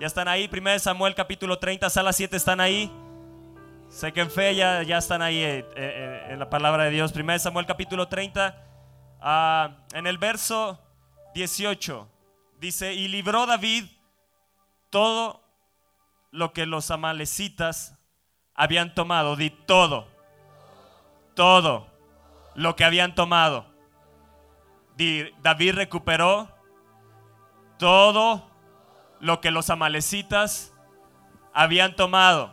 Ya están ahí, 1 Samuel capítulo 30, sala 7 están ahí. Sé que en fe ya, ya están ahí eh, eh, eh, en la palabra de Dios. 1 Samuel capítulo 30, ah, en el verso 18, dice, y libró David todo lo que los amalecitas habían tomado. Di todo, todo lo que habían tomado. Di, David recuperó todo lo que los amalecitas habían tomado.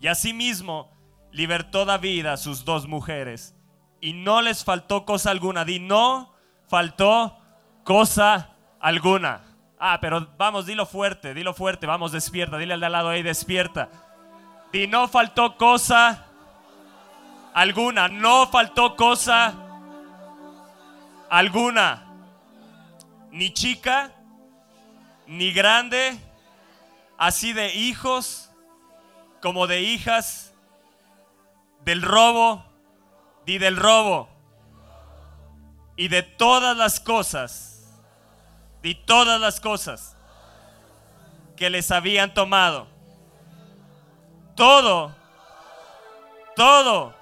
Y asimismo libertó David a sus dos mujeres. Y no les faltó cosa alguna. Di, no faltó cosa alguna. Ah, pero vamos, dilo fuerte, dilo fuerte. Vamos, despierta. Dile al de al lado ahí, despierta. Di, no faltó cosa alguna. No faltó cosa alguna. Ni chica, ni grande, así de hijos como de hijas, del robo y del robo, y de todas las cosas, y todas las cosas que les habían tomado. Todo, todo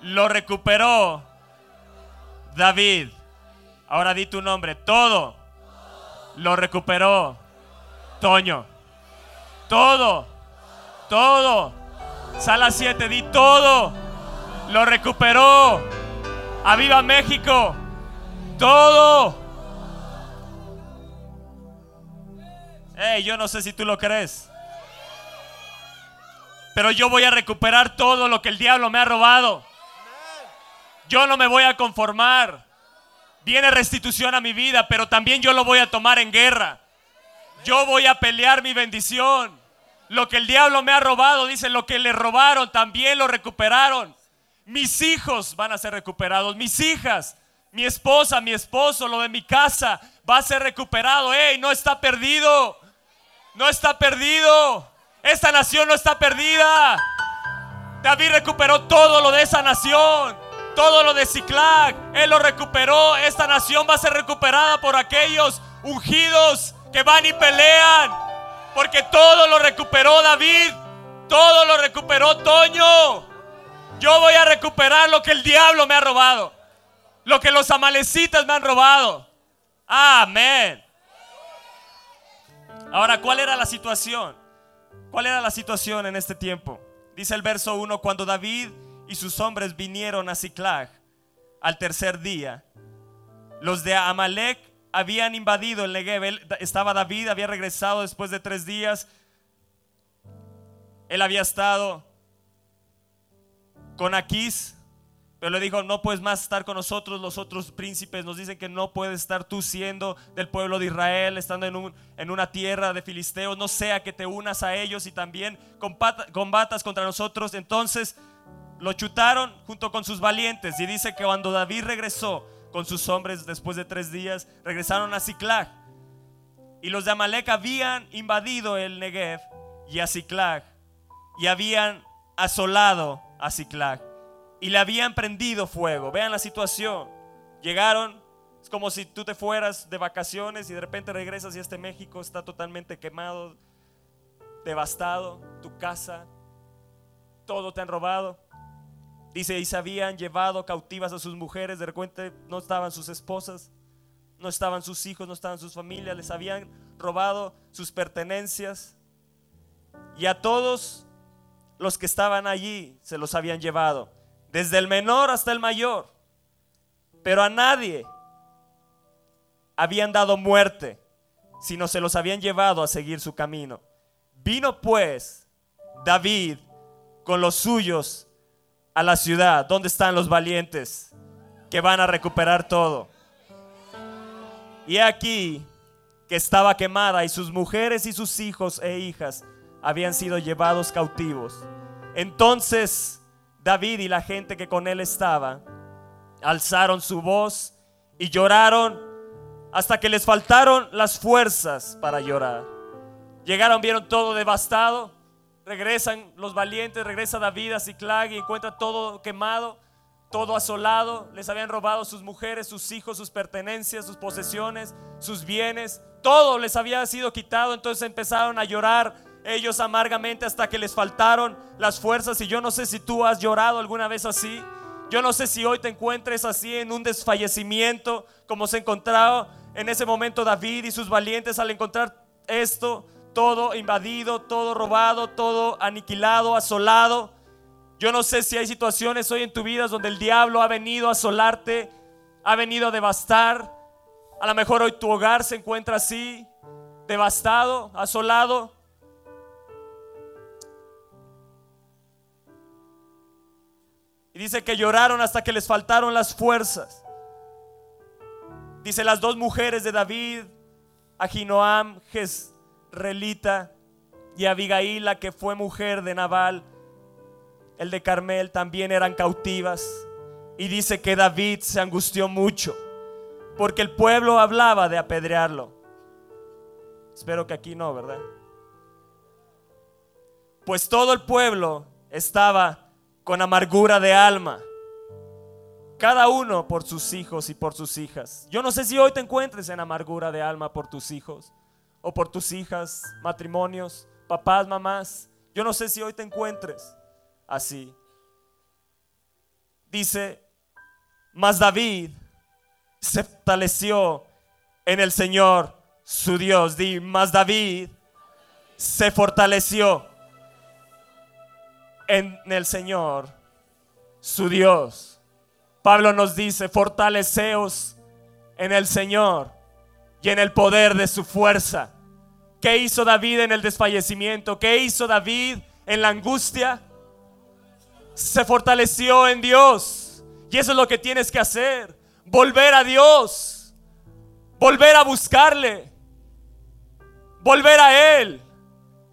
lo recuperó David. Ahora di tu nombre, todo lo recuperó Toño. Todo, todo. Sala 7, di todo. Lo recuperó. ¡Aviva México! Todo. Hey, yo no sé si tú lo crees. Pero yo voy a recuperar todo lo que el diablo me ha robado. Yo no me voy a conformar. Viene restitución a mi vida, pero también yo lo voy a tomar en guerra. Yo voy a pelear mi bendición. Lo que el diablo me ha robado, dice, lo que le robaron también lo recuperaron. Mis hijos van a ser recuperados, mis hijas, mi esposa, mi esposo, lo de mi casa va a ser recuperado. ¡Ey! No está perdido. No está perdido. Esta nación no está perdida. David recuperó todo lo de esa nación. Todo lo de Ciclac, Él lo recuperó. Esta nación va a ser recuperada por aquellos ungidos que van y pelean. Porque todo lo recuperó David. Todo lo recuperó Toño. Yo voy a recuperar lo que el diablo me ha robado. Lo que los amalecitas me han robado. Amén. Ahora, ¿cuál era la situación? ¿Cuál era la situación en este tiempo? Dice el verso 1, cuando David y sus hombres vinieron a Ciclag al tercer día. Los de Amalek habían invadido el Negev. estaba David, había regresado después de tres días. Él había estado con Aquís, pero le dijo, no puedes más estar con nosotros. Los otros príncipes nos dicen que no puedes estar tú siendo del pueblo de Israel, estando en, un, en una tierra de filisteos. No sea que te unas a ellos y también combatas contra nosotros. Entonces lo chutaron junto con sus valientes. Y dice que cuando David regresó con sus hombres después de tres días, regresaron a Ciclag. Y los de Amalek habían invadido el Negev y a Ciclag. Y habían asolado a Ciclag. Y le habían prendido fuego. Vean la situación. Llegaron, es como si tú te fueras de vacaciones y de repente regresas y este México está totalmente quemado, devastado, tu casa, todo te han robado. Dice, y se habían llevado cautivas a sus mujeres, de repente no estaban sus esposas, no estaban sus hijos, no estaban sus familias, les habían robado sus pertenencias. Y a todos los que estaban allí se los habían llevado, desde el menor hasta el mayor. Pero a nadie habían dado muerte, sino se los habían llevado a seguir su camino. Vino pues David con los suyos a la ciudad. ¿Dónde están los valientes que van a recuperar todo? Y aquí que estaba quemada y sus mujeres y sus hijos e hijas habían sido llevados cautivos. Entonces David y la gente que con él estaba alzaron su voz y lloraron hasta que les faltaron las fuerzas para llorar. Llegaron, vieron todo devastado Regresan los valientes, regresa David a Ciclag y encuentra todo quemado, todo asolado, les habían robado sus mujeres, sus hijos, sus pertenencias, sus posesiones, sus bienes, todo les había sido quitado, entonces empezaron a llorar ellos amargamente hasta que les faltaron las fuerzas. Y yo no sé si tú has llorado alguna vez así. Yo no sé si hoy te encuentres así en un desfallecimiento como se encontraba en ese momento David y sus valientes al encontrar esto, todo invadido, todo robado, todo aniquilado, asolado. Yo no sé si hay situaciones hoy en tu vida donde el diablo ha venido a asolarte, ha venido a devastar. A lo mejor hoy tu hogar se encuentra así, devastado, asolado. Y dice que lloraron hasta que les faltaron las fuerzas. Dice las dos mujeres de David, Ahinoam, Jezreelita y Abigail, que fue mujer de Nabal, el de Carmel, también eran cautivas. Y dice que David se angustió mucho porque el pueblo hablaba de apedrearlo. Espero que aquí no, ¿verdad? Pues todo el pueblo estaba con amargura de alma. Cada uno por sus hijos y por sus hijas. Yo no sé si hoy te encuentres en amargura de alma por tus hijos o por tus hijas, matrimonios, papás, mamás. Yo no sé si hoy te encuentres así. Dice, mas David se fortaleció en el Señor su Dios. Di, mas David se fortaleció en el Señor, su Dios. Pablo nos dice, fortaleceos en el Señor y en el poder de su fuerza. ¿Qué hizo David en el desfallecimiento? ¿Qué hizo David en la angustia? Se fortaleció en Dios. Y eso es lo que tienes que hacer. Volver a Dios. Volver a buscarle. Volver a Él.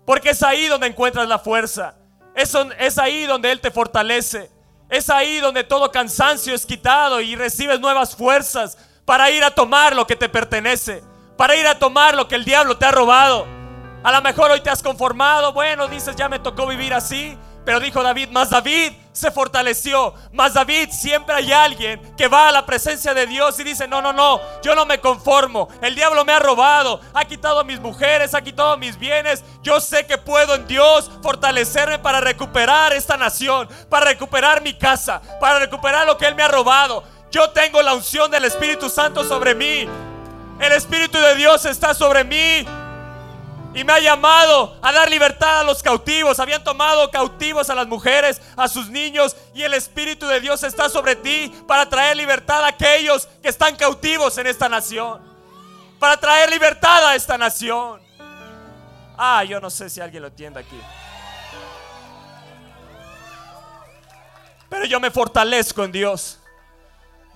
Porque es ahí donde encuentras la fuerza. Es, ahí donde Él te fortalece. Es ahí donde todo cansancio es quitado y recibes nuevas fuerzas para ir a tomar lo que te pertenece. Para ir a tomar lo que el diablo te ha robado. A lo mejor hoy te has conformado. Bueno, dices, ya me tocó vivir así. Pero dijo David, más David se fortaleció. Más David siempre hay alguien que va a la presencia de Dios y dice, no, no, no, yo no me conformo. El diablo me ha robado, ha quitado a mis mujeres, ha quitado mis bienes. Yo sé que puedo en Dios fortalecerme para recuperar esta nación, para recuperar mi casa, para recuperar lo que Él me ha robado. Yo tengo la unción del Espíritu Santo sobre mí. El Espíritu de Dios está sobre mí y me ha llamado a dar libertad a los cautivos. Habían tomado cautivos a las mujeres, a sus niños. Y el Espíritu de Dios está sobre ti para traer libertad a aquellos que están cautivos en esta nación. Para traer libertad a esta nación. Ah, yo no sé si alguien lo entiende aquí. Pero yo me fortalezco en Dios.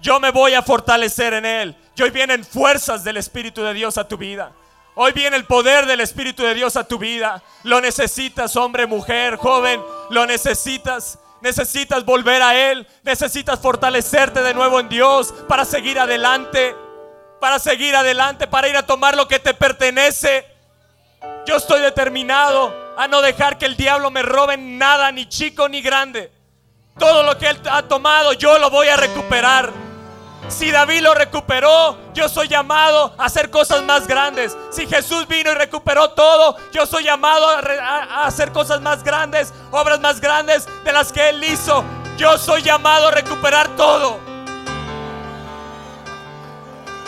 Yo me voy a fortalecer en Él. Y hoy vienen fuerzas del Espíritu de Dios a tu vida. Hoy viene el poder del Espíritu de Dios a tu vida. Lo necesitas, hombre, mujer, joven. Lo necesitas. Necesitas volver a Él. Necesitas fortalecerte de nuevo en Dios para seguir adelante. Para seguir adelante, para ir a tomar lo que te pertenece. Yo estoy determinado a no dejar que el diablo me robe nada, ni chico ni grande. Todo lo que Él ha tomado, yo lo voy a recuperar. Si David lo recuperó, yo soy llamado a hacer cosas más grandes. Si Jesús vino y recuperó todo, yo soy llamado a, hacer cosas más grandes, obras más grandes de las que Él hizo. Yo soy llamado a recuperar todo.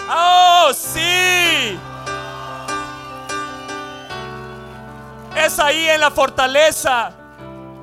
Oh, sí. Es ahí en la fortaleza,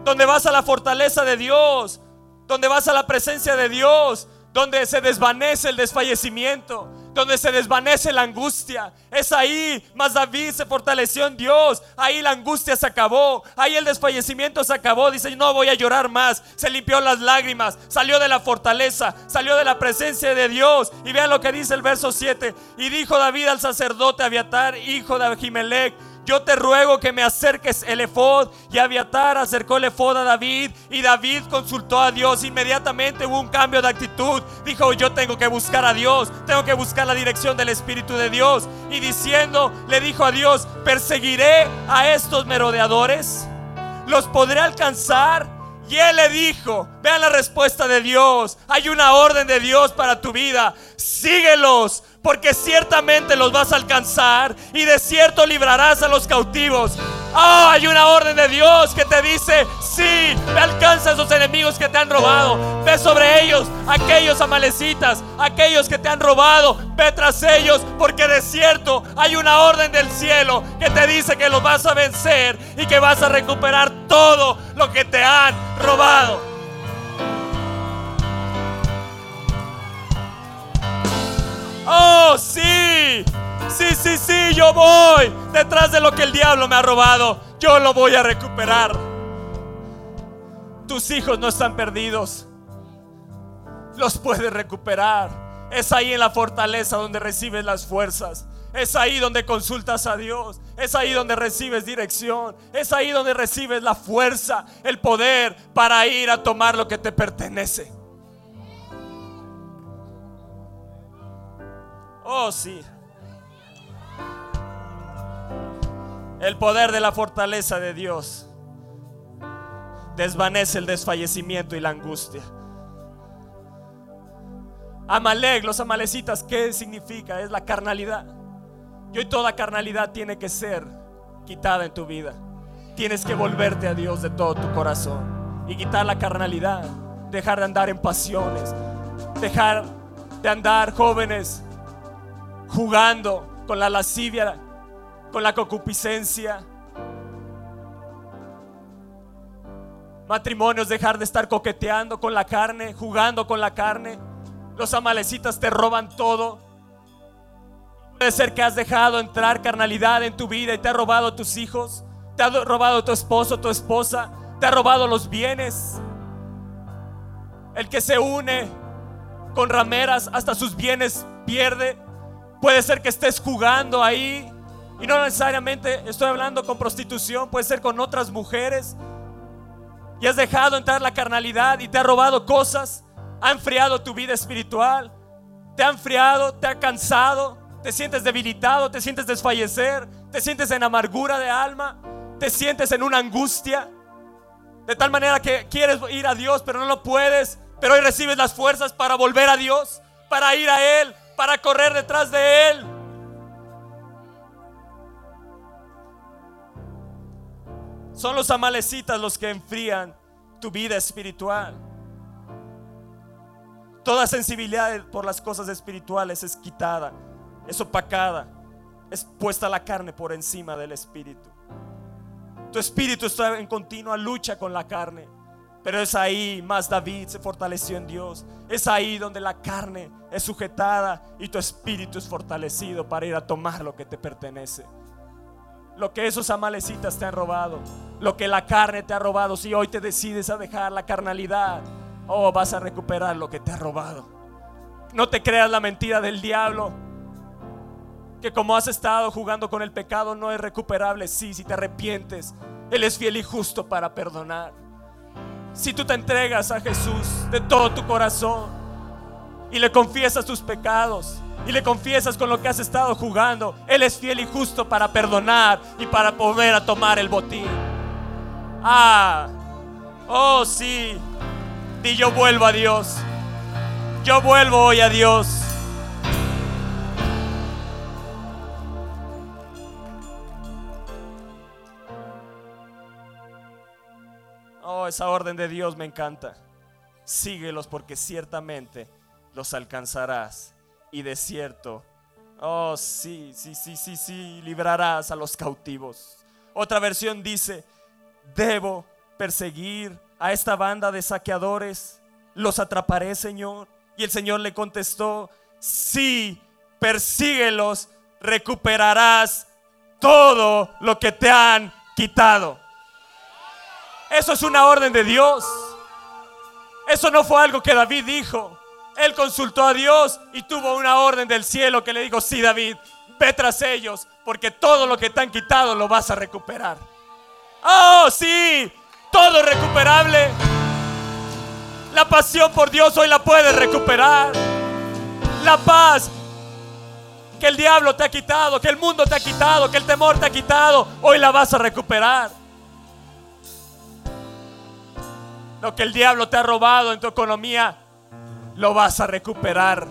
donde vas a la fortaleza de Dios, donde vas a la presencia de Dios donde se desvanece el desfallecimiento, donde se desvanece la angustia. Es ahí, más David se fortaleció en Dios. Ahí la angustia se acabó, ahí el desfallecimiento se acabó. Dice, no voy a llorar más. Se limpió las lágrimas, salió de la fortaleza, salió de la presencia de Dios. Y vean lo que dice el verso 7. Y dijo David al sacerdote Abiatar, hijo de Ahimelech, yo te ruego que me acerques el efod. Y Abiatar acercó el efod a David. Y David consultó a Dios. Inmediatamente hubo un cambio de actitud. Dijo, yo tengo que buscar a Dios. Tengo que buscar la dirección del Espíritu de Dios. Y diciendo, le dijo a Dios, perseguiré a estos merodeadores. Los podré alcanzar Y él le dijo, vean la respuesta de Dios, hay una orden de Dios para tu vida, síguelos, porque ciertamente los vas a alcanzar y de cierto librarás a los cautivos. Oh, hay una orden de Dios que te dice, sí, ve alcanza a esos enemigos que te han robado, ve sobre ellos, aquellos amalecitas, aquellos que te han robado, ve tras ellos, porque de cierto hay una orden del cielo que te dice que los vas a vencer y que vas a recuperar todo lo que te han robado. Oh, sí. Sí, sí, sí, yo voy detrás de lo que el diablo me ha robado. Yo lo voy a recuperar. Tus hijos no están perdidos. Los puedes recuperar. Es ahí en la fortaleza donde recibes las fuerzas. Es ahí donde consultas a Dios. Es ahí donde recibes dirección. Es ahí donde recibes la fuerza, el poder para ir a tomar lo que te pertenece. Oh, sí. El poder de la fortaleza de Dios desvanece el desfallecimiento y la angustia. Amalek, los amalecitas, ¿qué significa? Es la carnalidad. Y hoy toda carnalidad tiene que ser quitada en tu vida. Tienes que volverte a Dios de todo tu corazón y quitar la carnalidad. Dejar de andar en pasiones. Dejar de andar jóvenes jugando con la lascivia, con la concupiscencia. Matrimonios, dejar de estar coqueteando con la carne, jugando con la carne. Los amalecitas te roban todo. Puede ser que has dejado entrar carnalidad en tu vida y te ha robado tus hijos, te ha robado tu esposo, tu esposa, te ha robado los bienes. El que se une con rameras hasta sus bienes pierde. Puede ser que estés jugando ahí y no necesariamente estoy hablando con prostitución, puede ser con otras mujeres. Y has dejado entrar la carnalidad y te ha robado cosas, ha enfriado tu vida espiritual, te ha enfriado, te ha cansado, te sientes debilitado, te sientes desfallecer, te sientes en amargura de alma, te sientes en una angustia. De tal manera que quieres ir a Dios, pero no lo puedes. Pero hoy recibes las fuerzas para volver a Dios, para ir a Él, para correr detrás de Él. Son los amalecitas los que enfrían tu vida espiritual. Toda sensibilidad por las cosas espirituales es quitada, es opacada, es puesta la carne por encima del espíritu. Tu espíritu está en continua lucha con la carne. Pero es ahí más David se fortaleció en Dios. Es ahí donde la carne es sujetada y tu espíritu es fortalecido para ir a tomar lo que te pertenece. Lo que esos amalecitas te han robado, lo que la carne te ha robado, si hoy te decides a dejar la carnalidad, oh, vas a recuperar lo que te ha robado. No te creas la mentira del diablo, que como has estado jugando con el pecado no es recuperable. Sí, si te arrepientes, Él es fiel y justo para perdonar. Si tú te entregas a Jesús de todo tu corazón y le confiesas tus pecados y le confiesas con lo que has estado jugando, Él es fiel y justo para perdonar y para poder a tomar el botín. Ah, oh sí, y yo vuelvo a Dios. Yo vuelvo hoy a Dios. Esa orden de Dios me encanta. Síguelos porque ciertamente los alcanzarás. Y de cierto, oh sí, sí, sí, sí, sí, librarás a los cautivos. Otra versión dice, debo perseguir a esta banda de saqueadores. Los atraparé, Señor. Y el Señor le contestó, sí, persíguelos, recuperarás todo lo que te han quitado. Eso es una orden de Dios. Eso no fue algo que David dijo. Él consultó a Dios y tuvo una orden del cielo que le dijo, sí David, ve tras ellos, porque todo lo que te han quitado lo vas a recuperar. Oh, sí, todo recuperable. La pasión por Dios hoy la puedes recuperar. La paz que el diablo te ha quitado, que el mundo te ha quitado, que el temor te ha quitado, hoy la vas a recuperar. Lo que el diablo te ha robado en tu economía, lo vas a recuperar.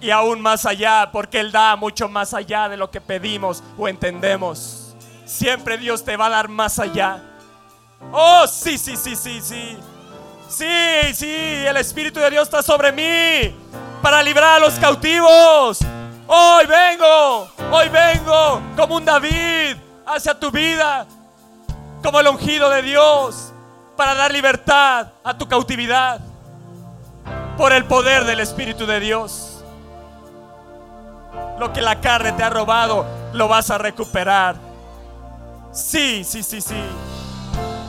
Y aún más allá, porque Él da mucho más allá de lo que pedimos o entendemos. Siempre Dios te va a dar más allá. Oh, sí, sí, sí, sí, sí. Sí, sí, el Espíritu de Dios está sobre mí para librar a los cautivos. Hoy vengo, hoy vengo como un David hacia tu vida, como el ungido de Dios, para dar libertad a tu cautividad por el poder del Espíritu de Dios. Lo que la carne te ha robado, lo vas a recuperar. Sí, sí, sí, sí.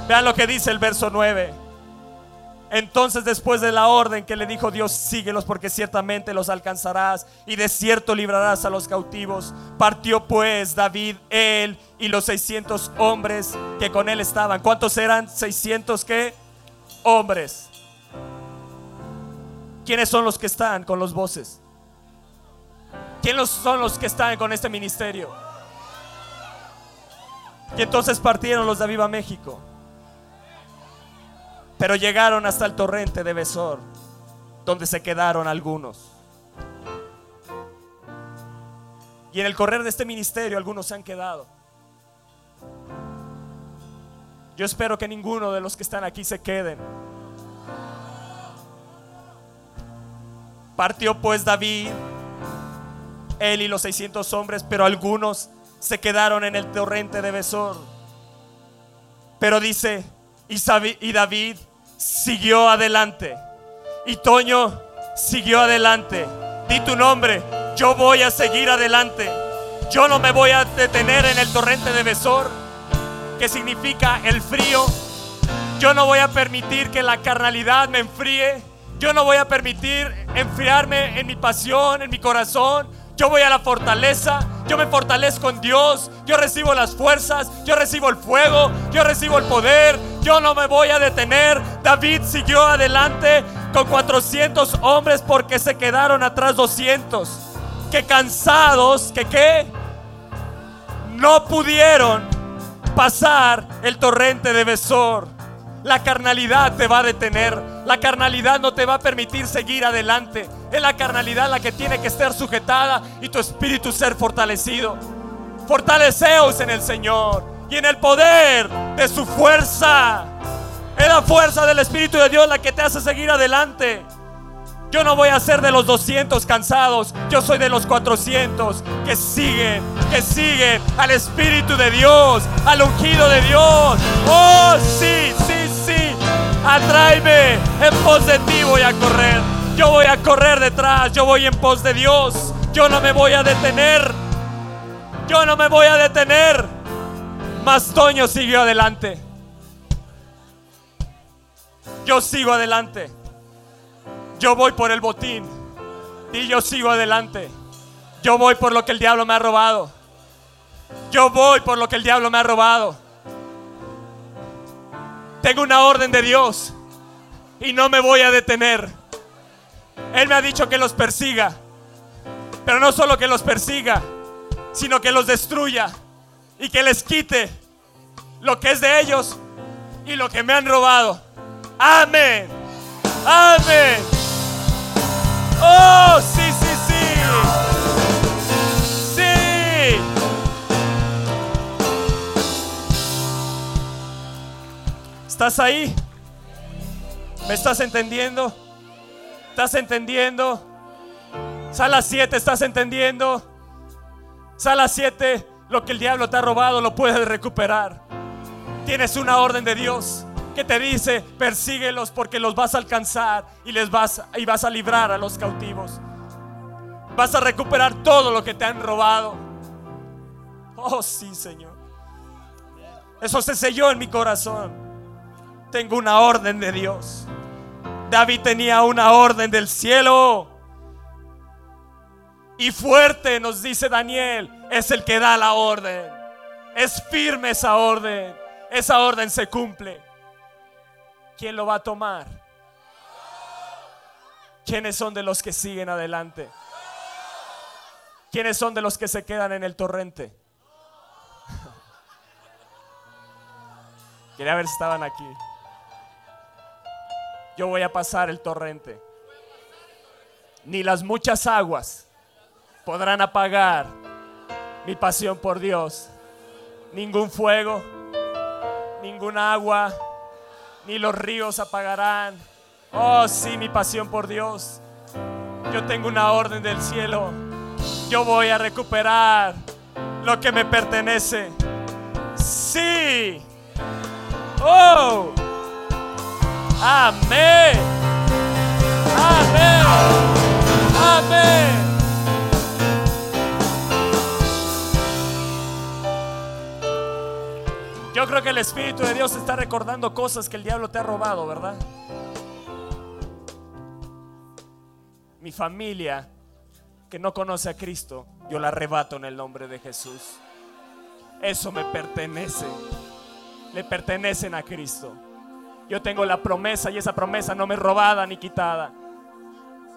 Vean lo que dice el verso 9. Entonces después de la orden que le dijo Dios, síguelos porque ciertamente los alcanzarás y de cierto librarás a los cautivos. Partió pues David, él y los 600 hombres que con él estaban. ¿Cuántos eran? 600 qué? Hombres. ¿Quiénes son los que están con los voces? ¿Quiénes son los que están con este ministerio? Y entonces partieron los de Viva México. Pero llegaron hasta el torrente de Besor, donde se quedaron algunos. Y en el correr de este ministerio algunos se han quedado. Yo espero que ninguno de los que están aquí se queden. Partió pues David, él y los 600 hombres, pero algunos se quedaron en el torrente de Besor. Pero dice, y David siguió adelante. Y Toño siguió adelante. Di tu nombre, yo voy a seguir adelante. Yo no me voy a detener en el torrente de Besor, que significa el frío. Yo no voy a permitir que la carnalidad me enfríe. Yo no voy a permitir enfriarme en mi pasión, en mi corazón. Yo voy a la fortaleza. Yo me fortalezco en Dios. Yo recibo las fuerzas. Yo recibo el fuego. Yo recibo el poder. Yo no me voy a detener. David siguió adelante con 400 hombres porque se quedaron atrás 200. Que cansados, que qué, no pudieron pasar el torrente de Besor. La carnalidad te va a detener. La carnalidad no te va a permitir seguir adelante. Es la carnalidad la que tiene que estar sujetada y tu espíritu ser fortalecido. Fortaleceos en el Señor y en el poder de su fuerza. Es la fuerza del Espíritu de Dios la que te hace seguir adelante. Yo no voy a ser de los 200 cansados. Yo soy de los 400 que siguen, que siguen al Espíritu de Dios, al ungido de Dios. Oh, sí, sí, sí. Atráeme. En pos de ti voy a correr. Yo voy a correr detrás. Yo voy en pos de Dios. Yo no me voy a detener. Yo no me voy a detener. Mas Toño siguió adelante. Yo sigo adelante. Yo voy por el botín. Y yo sigo adelante. Yo voy por lo que el diablo me ha robado. Yo voy por lo que el diablo me ha robado. Tengo una orden de Dios. Y no me voy a detener. Él me ha dicho que los persiga. Pero no solo que los persiga, sino que los destruya y que les quite lo que es de ellos y lo que me han robado. Amén. Amén. Oh, sí, sí, sí. Sí. ¿Estás ahí? ¿Me estás entendiendo? ¿Estás entendiendo? Sala 7, ¿estás entendiendo? Sala 7, lo que el diablo te ha robado lo puedes recuperar. Tienes una orden de Dios que te dice, persíguelos porque los vas a alcanzar y les vas y vas a librar a los cautivos. Vas a recuperar todo lo que te han robado. Oh, sí, Señor. Eso se selló en mi corazón. Tengo una orden de Dios. David tenía una orden del cielo. Y fuerte, nos dice Daniel, es el que da la orden. Es firme esa orden. Esa orden se cumple. ¿Quién lo va a tomar? ¿Quiénes son de los que siguen adelante? ¿Quiénes son de los que se quedan en el torrente? Quería ver si estaban aquí. Yo voy a pasar el torrente. Ni las muchas aguas podrán apagar mi pasión por Dios. Ningún fuego, ningún agua, ni los ríos apagarán. Oh, sí, mi pasión por Dios. Yo tengo una orden del cielo. Yo voy a recuperar lo que me pertenece. Sí. Oh. Amén. Amén. Amén. Yo creo que el Espíritu de Dios está recordando cosas que el diablo te ha robado, ¿verdad? Mi familia que no conoce a Cristo, yo la arrebato en el nombre de Jesús. Eso me pertenece. Le pertenecen a Cristo. Yo tengo la promesa y esa promesa no me es robada ni quitada.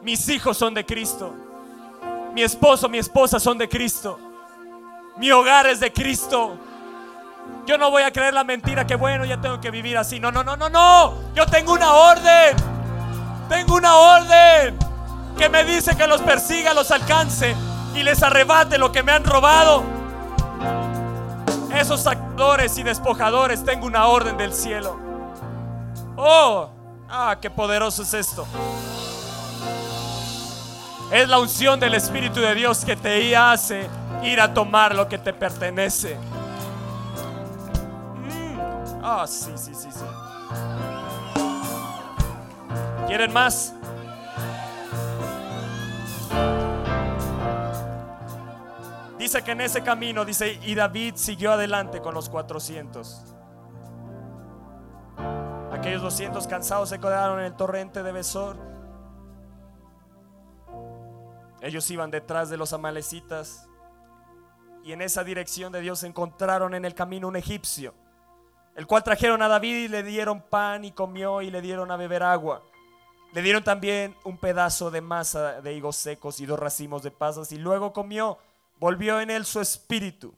Mis hijos son de Cristo. Mi esposo, mi esposa son de Cristo. Mi hogar es de Cristo. Yo no voy a creer la mentira que bueno, ya tengo que vivir así. No, no, no, no, no. Yo tengo una orden. Tengo una orden que me dice que los persiga, los alcance y les arrebate lo que me han robado. Esos actores y despojadores, tengo una orden del cielo. Oh, ah, qué poderoso es esto. Es la unción del Espíritu de Dios que te hace ir a tomar lo que te pertenece. Mm, ah, sí, sí, sí, sí. ¿Quieren más? Dice que en ese camino, dice, y David siguió adelante con los 400. Aquellos 200 cansados se quedaron en el torrente de Besor. Ellos iban detrás de los amalecitas y en esa dirección de Dios encontraron en el camino un egipcio, el cual trajeron a David y le dieron pan y comió y le dieron a beber agua. Le dieron también un pedazo de masa de higos secos y dos racimos de pasas y luego comió. Volvió en él su espíritu,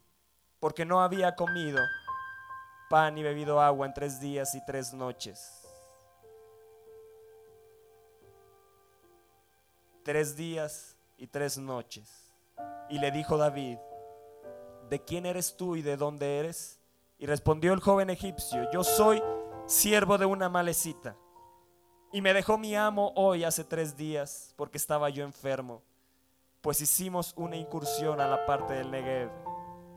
porque no había comido pan y bebido agua en tres días y tres noches. Tres días y tres noches. Y le dijo David, ¿de quién eres tú y de dónde eres? Y respondió el joven egipcio, yo soy siervo de una malecita. Y me dejó mi amo hoy hace tres días porque estaba yo enfermo. Pues hicimos una incursión a la parte del Negev,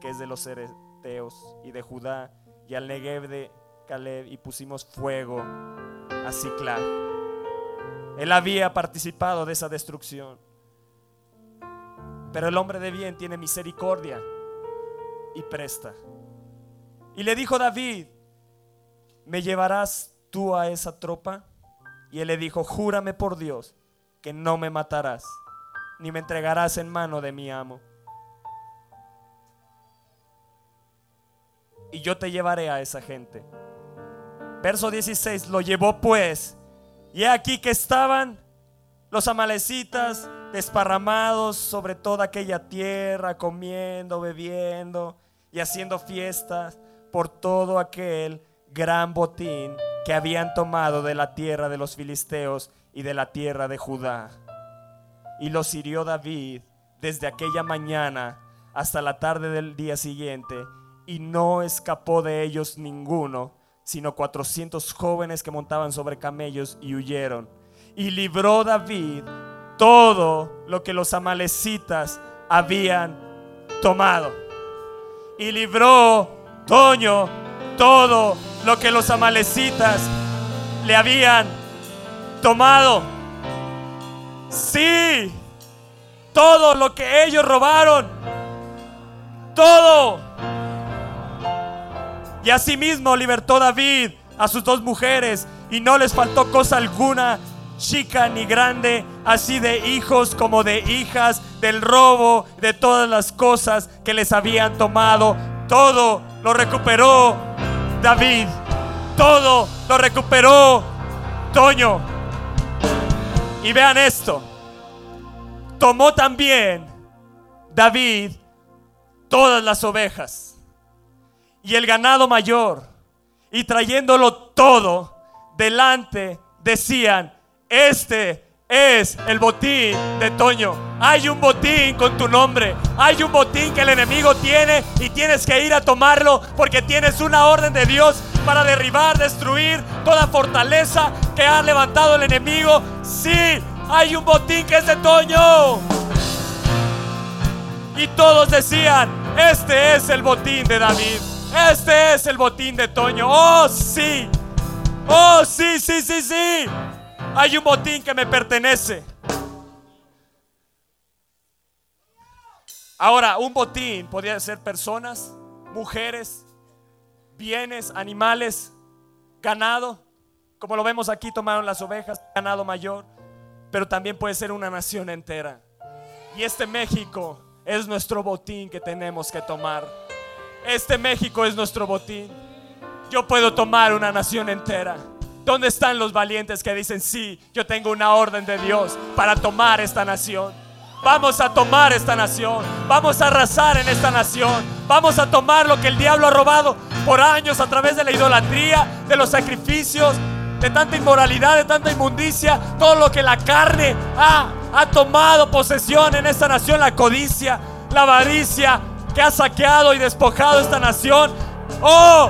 que es de los Ereteos y de Judá, y al Negev de Caleb y pusimos fuego a Ciclad. Él había participado de esa destrucción. Pero el hombre de bien tiene misericordia y presta. Y le dijo David, ¿me llevarás tú a esa tropa? Y él le dijo, júrame por Dios que no me matarás, ni me entregarás en mano de mi amo. Y yo te llevaré a esa gente. Verso 16, lo llevó pues, y aquí que estaban los amalecitas desparramados sobre toda aquella tierra, comiendo, bebiendo y haciendo fiestas por todo aquel gran botín que habían tomado de la tierra de los filisteos y de la tierra de Judá. Y los hirió David desde aquella mañana hasta la tarde del día siguiente y no escapó de ellos ninguno, sino cuatrocientos jóvenes que montaban sobre camellos y huyeron. Y libró David todo lo que los amalecitas habían tomado. Y libró Toño todo lo que los amalecitas le habían tomado. Sí, todo lo que ellos robaron. Todo y asimismo libertó David a sus dos mujeres y no les faltó cosa alguna, chica ni grande, así de hijos como de hijas, del robo, de todas las cosas que les habían tomado. Todo lo recuperó David. Todo lo recuperó Toño. Y vean esto. Tomó también David todas las ovejas y el ganado mayor, y trayéndolo todo delante decían, este es el botín de Toño. Hay un botín con tu nombre. Hay un botín que el enemigo tiene y tienes que ir a tomarlo porque tienes una orden de Dios para derribar, destruir toda fortaleza que ha levantado el enemigo. Sí, hay un botín que es de Toño. Y todos decían, este es el botín de David. Este es el botín de Toño. Oh, sí. Oh, sí, sí, sí, sí. Hay un botín que me pertenece. Ahora, un botín podría ser personas, mujeres, bienes, animales, ganado. Como lo vemos aquí, tomaron las ovejas, ganado mayor. Pero también puede ser una nación entera. Y este México es nuestro botín que tenemos que tomar. Este México es nuestro botín. Yo puedo tomar una nación entera. ¿Dónde están los valientes que dicen, sí, yo tengo una orden de Dios para tomar esta nación? Vamos a tomar esta nación. Vamos a arrasar en esta nación. Vamos a tomar lo que el diablo ha robado por años a través de la idolatría, de los sacrificios, de tanta inmoralidad, de tanta inmundicia. Todo lo que la carne ha, ha tomado posesión en esta nación. La codicia, la avaricia que ha saqueado y despojado esta nación. Oh,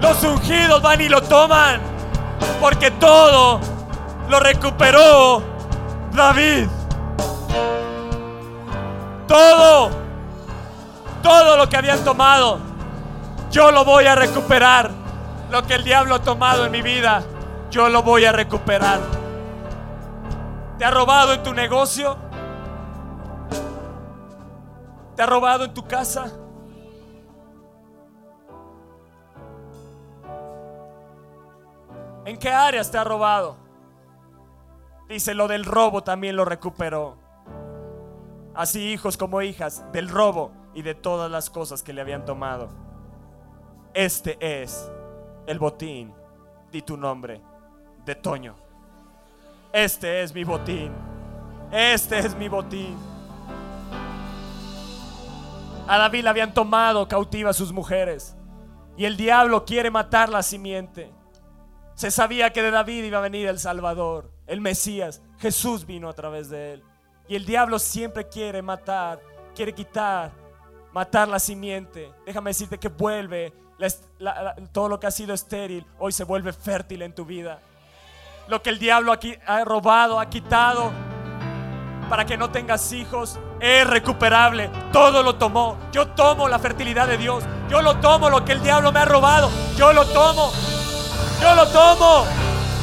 los ungidos van y lo toman. Porque todo lo recuperó David. Todo, todo lo que habían tomado, yo lo voy a recuperar. Lo que el diablo ha tomado en mi vida, yo lo voy a recuperar. ¿Te ha robado en tu negocio? ¿Te ha robado en tu casa? ¿En qué áreas te ha robado? Dice, lo del robo también lo recuperó. Así hijos como hijas, del robo y de todas las cosas que le habían tomado. Este es el botín, di tu nombre, de Toño. Este es mi botín. Este es mi botín. A David le habían tomado cautiva sus mujeres. Y el diablo quiere matar la simiente. Se sabía que de David iba a venir el Salvador, el Mesías. Jesús vino a través de él. Y el diablo siempre quiere matar, quiere quitar, matar la simiente. Déjame decirte que vuelve todo lo que ha sido estéril, hoy se vuelve fértil en tu vida. Lo que el diablo aquí ha robado, ha quitado, para que no tengas hijos, es recuperable. Todo lo tomó. Yo tomo la fertilidad de Dios. Yo lo tomo lo que el diablo me ha robado. Yo lo tomo. Yo lo tomo.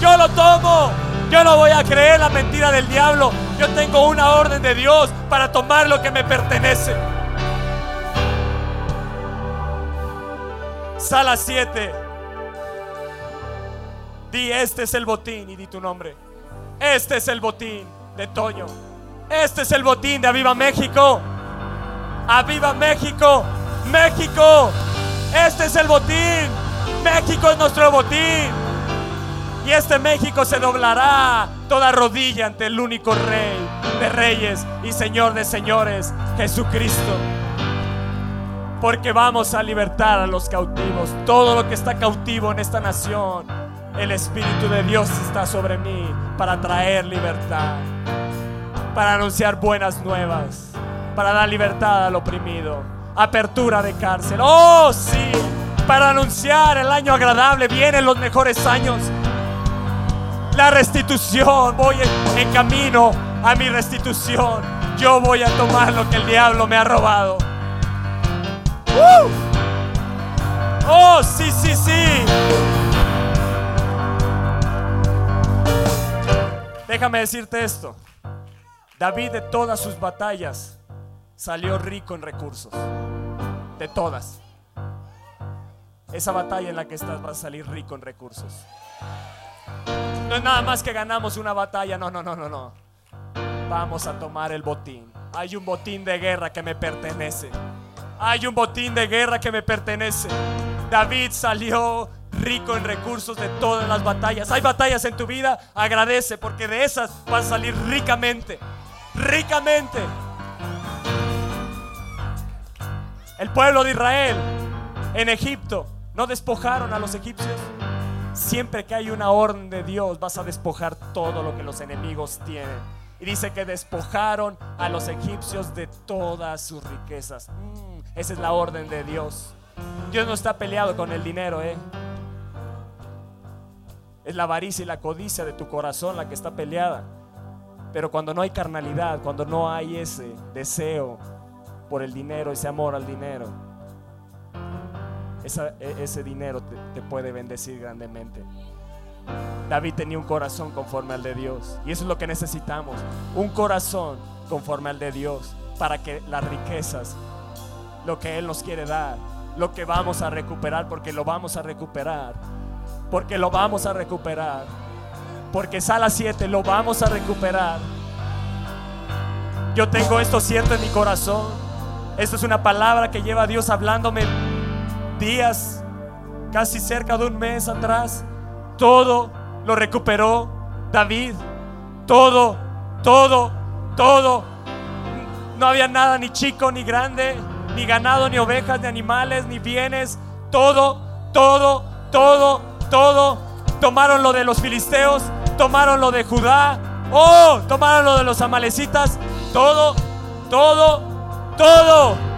Yo lo tomo. Yo no voy a creer la mentira del diablo. Yo tengo una orden de Dios para tomar lo que me pertenece. Sala 7. Di, este es el botín y di tu nombre. Este es el botín de Toño. Este es el botín de Aviva México. Aviva México. México. Este es el botín. México es nuestro botín. Y este México se doblará toda rodilla ante el único Rey de reyes y Señor de señores, Jesucristo. Porque vamos a libertar a los cautivos. Todo lo que está cautivo en esta nación, el Espíritu de Dios está sobre mí para traer libertad. Para anunciar buenas nuevas. Para dar libertad al oprimido. Apertura de cárcel. Oh, sí para anunciar el año agradable. Vienen los mejores años. La restitución. Voy en, camino a mi restitución. Yo voy a tomar lo que el diablo me ha robado. Oh, sí, sí, sí. Déjame decirte esto. David de todas sus batallas salió rico en recursos. De todas. Esa batalla en la que estás vas a salir rico en recursos. No es nada más que ganamos una batalla, no, no, no, no, no. Vamos a tomar el botín. Hay un botín de guerra que me pertenece. Hay un botín de guerra que me pertenece. David salió rico en recursos de todas las batallas. Hay batallas en tu vida, agradece porque de esas vas a salir ricamente. Ricamente. El pueblo de Israel en Egipto no despojaron a los egipcios. siempre que hay una orden de Dios, vas a despojar todo lo que los enemigos tienen. Y dice que despojaron a los egipcios de todas sus riquezas. Mm, esa es la orden de Dios. Dios no está peleado con el dinero, ¿eh? Es la avaricia y la codicia de tu corazón la que está peleada. Pero cuando no hay carnalidad, cuando no hay ese deseo por el dinero, ese amor al dinero, e, ese dinero te, te puede bendecir grandemente. David tenía un corazón conforme al de Dios. Y eso es lo que necesitamos. Un corazón conforme al de Dios. Para que las riquezas, lo que Él nos quiere dar, lo que vamos a recuperar, porque lo vamos a recuperar. Porque lo vamos a recuperar. Porque Sala 7 lo vamos a recuperar. Yo tengo esto cierto en mi corazón. Esto es una palabra que lleva Dios hablándome días, casi cerca de un mes atrás. Todo lo recuperó David. Todo, todo, todo. No había nada ni chico ni grande, ni ganado, ni ovejas, ni animales, ni bienes. Todo, todo, todo, todo. Tomaron lo de los filisteos, tomaron lo de Judá. Oh, tomaron lo de los amalecitas. Todo, todo, todo.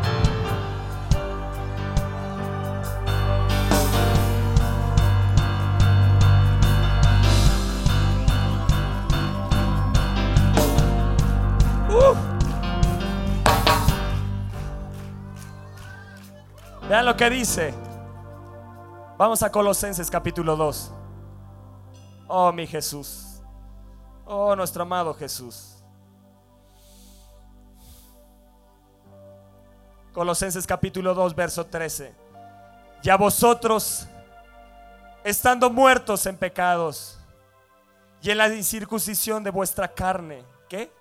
Vean lo que dice. Vamos a Colosenses capítulo 2. Oh, mi Jesús. Oh, nuestro amado Jesús. Colosenses capítulo 2, verso 13. Y a vosotros, estando muertos en pecados y en la incircuncisión de vuestra carne, ¿qué?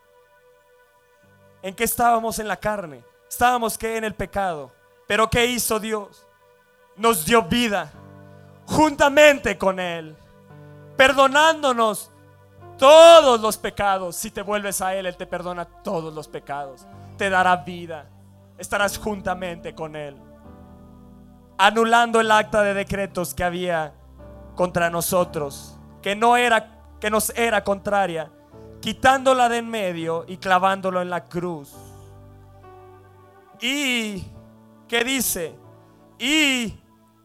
¿En qué estábamos en la carne? Estábamos que en el pecado pero ¿qué hizo Dios? Nos dio vida juntamente con Él, perdonándonos todos los pecados. Si te vuelves a Él, Él te perdona todos los pecados. Te dará vida. Estarás juntamente con Él. Anulando el acta de decretos que había contra nosotros, que no era que nos era contraria, quitándola de en medio y clavándolo en la cruz. Y que dice, y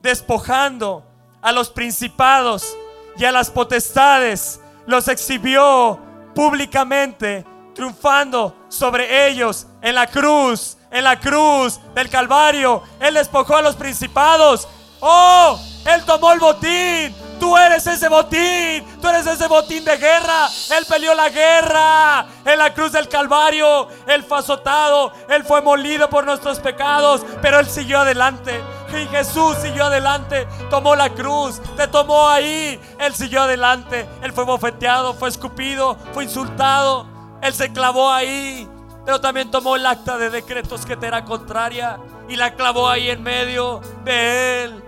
despojando a los principados y a las potestades, los exhibió públicamente, triunfando sobre ellos en la cruz, en la cruz del Calvario. Él despojó a los principados. Oh, él tomó el botín Tú eres ese botín, tú eres ese botín de guerra. Él peleó la guerra en la cruz del Calvario. Él fue azotado, Él fue molido por nuestros pecados, pero Él siguió adelante. Y Jesús siguió adelante, tomó la cruz, te tomó ahí. Él siguió adelante, Él fue bofeteado, fue escupido, fue insultado. Él se clavó ahí, pero también tomó el acta de decretos que te era contraria y la clavó ahí en medio de Él.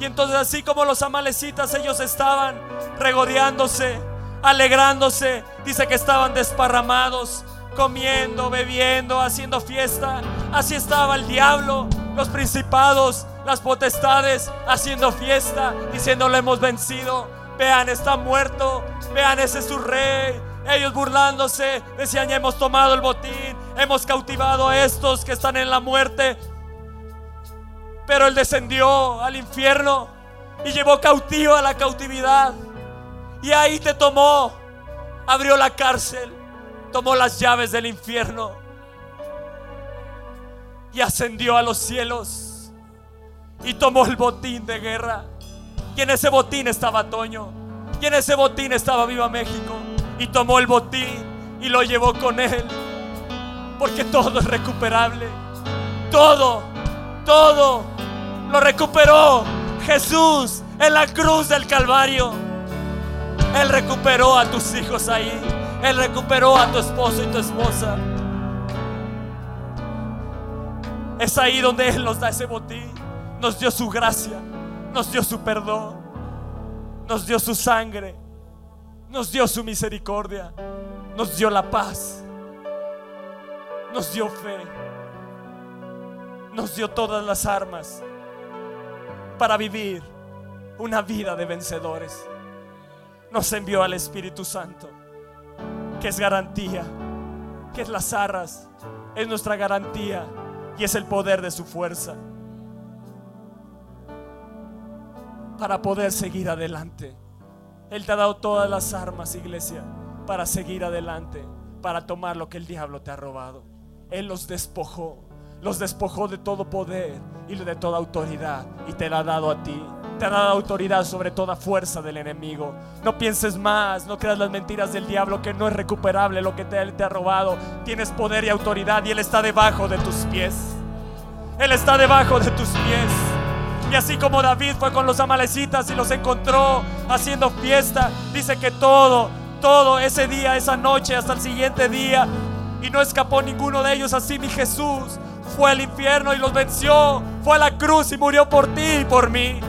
Y entonces así como los amalecitas, ellos estaban regodeándose, alegrándose. Dice que estaban desparramados, comiendo, bebiendo, haciendo fiesta. Así estaba el diablo, los principados, las potestades, haciendo fiesta, diciendo lo hemos vencido. Vean, está muerto. Vean, ese es su rey. Ellos burlándose, decían, hemos tomado el botín, hemos cautivado a estos que están en la muerte, pero Él descendió al infierno y llevó cautivo a la cautividad. Y ahí te tomó, abrió la cárcel, tomó las llaves del infierno y ascendió a los cielos y tomó el botín de guerra. Y en ese botín estaba Toño, y en ese botín estaba Viva México. Y tomó el botín y lo llevó con él, porque todo es recuperable. Todo, todo lo recuperó Jesús en la cruz del Calvario. Él recuperó a tus hijos ahí. Él recuperó a tu esposo y tu esposa. Es ahí donde Él nos da ese botín. Nos dio su gracia. Nos dio su perdón. Nos dio su sangre. Nos dio su misericordia. Nos dio la paz. Nos dio fe. Nos dio todas las armas para vivir una vida de vencedores. Nos envió al Espíritu Santo, que es garantía, que es las arras, es nuestra garantía y es el poder de su fuerza para poder seguir adelante. Él te ha dado todas las armas, iglesia, para seguir adelante, para tomar lo que el diablo te ha robado. Él los despojó, los despojó de todo poder y de toda autoridad y te la ha dado a ti. Te ha dado autoridad sobre toda fuerza del enemigo. No pienses más, no creas las mentiras del diablo que no es recuperable lo que te, te ha robado. Tienes poder y autoridad y Él está debajo de tus pies. Él está debajo de tus pies. Y así como David fue con los amalecitas y los encontró haciendo fiesta, dice que todo, todo ese día, esa noche, hasta el siguiente día, y no escapó ninguno de ellos, así mi Jesús fue al infierno y los venció, fue a la cruz y murió por ti y por mí.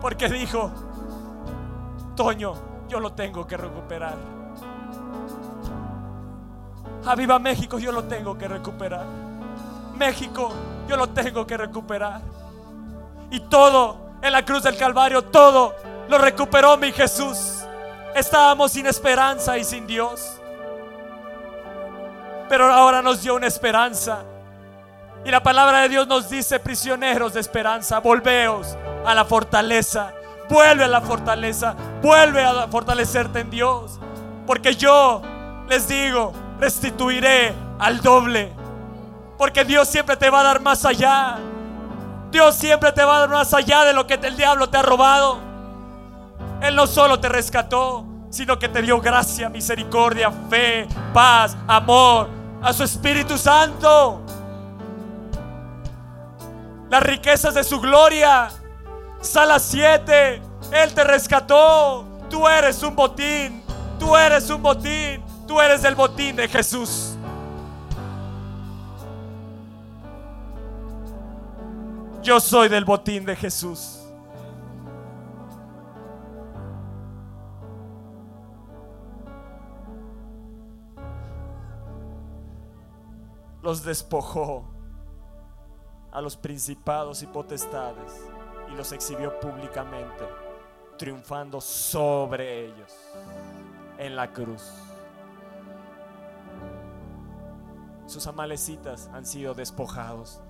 Porque dijo, Toño, yo lo tengo que recuperar. A Viva México yo lo tengo que recuperar. México yo lo tengo que recuperar. Y todo en la cruz del Calvario, todo lo recuperó mi Jesús. Estábamos sin esperanza y sin Dios. Pero ahora nos dio una esperanza. Y la palabra de Dios nos dice, prisioneros de esperanza, volveos a la fortaleza. Vuelve a la fortaleza. Vuelve a fortalecerte en Dios. Porque yo les digo, restituiré al doble. Porque Dios siempre te va a dar más allá. Dios siempre te va a dar más allá de lo que el diablo te ha robado. Él no solo te rescató, sino que te dio gracia, misericordia, fe, paz, amor, a su Espíritu Santo. Las riquezas de su gloria. Sala 7. Él te rescató. Tú eres un botín. Tú eres un botín. Tú eres el botín de Jesús. Yo soy del botín de Jesús. Los despojó a los principados y potestades y los exhibió públicamente, triunfando sobre ellos en la cruz. Sus amalecitas han sido despojados.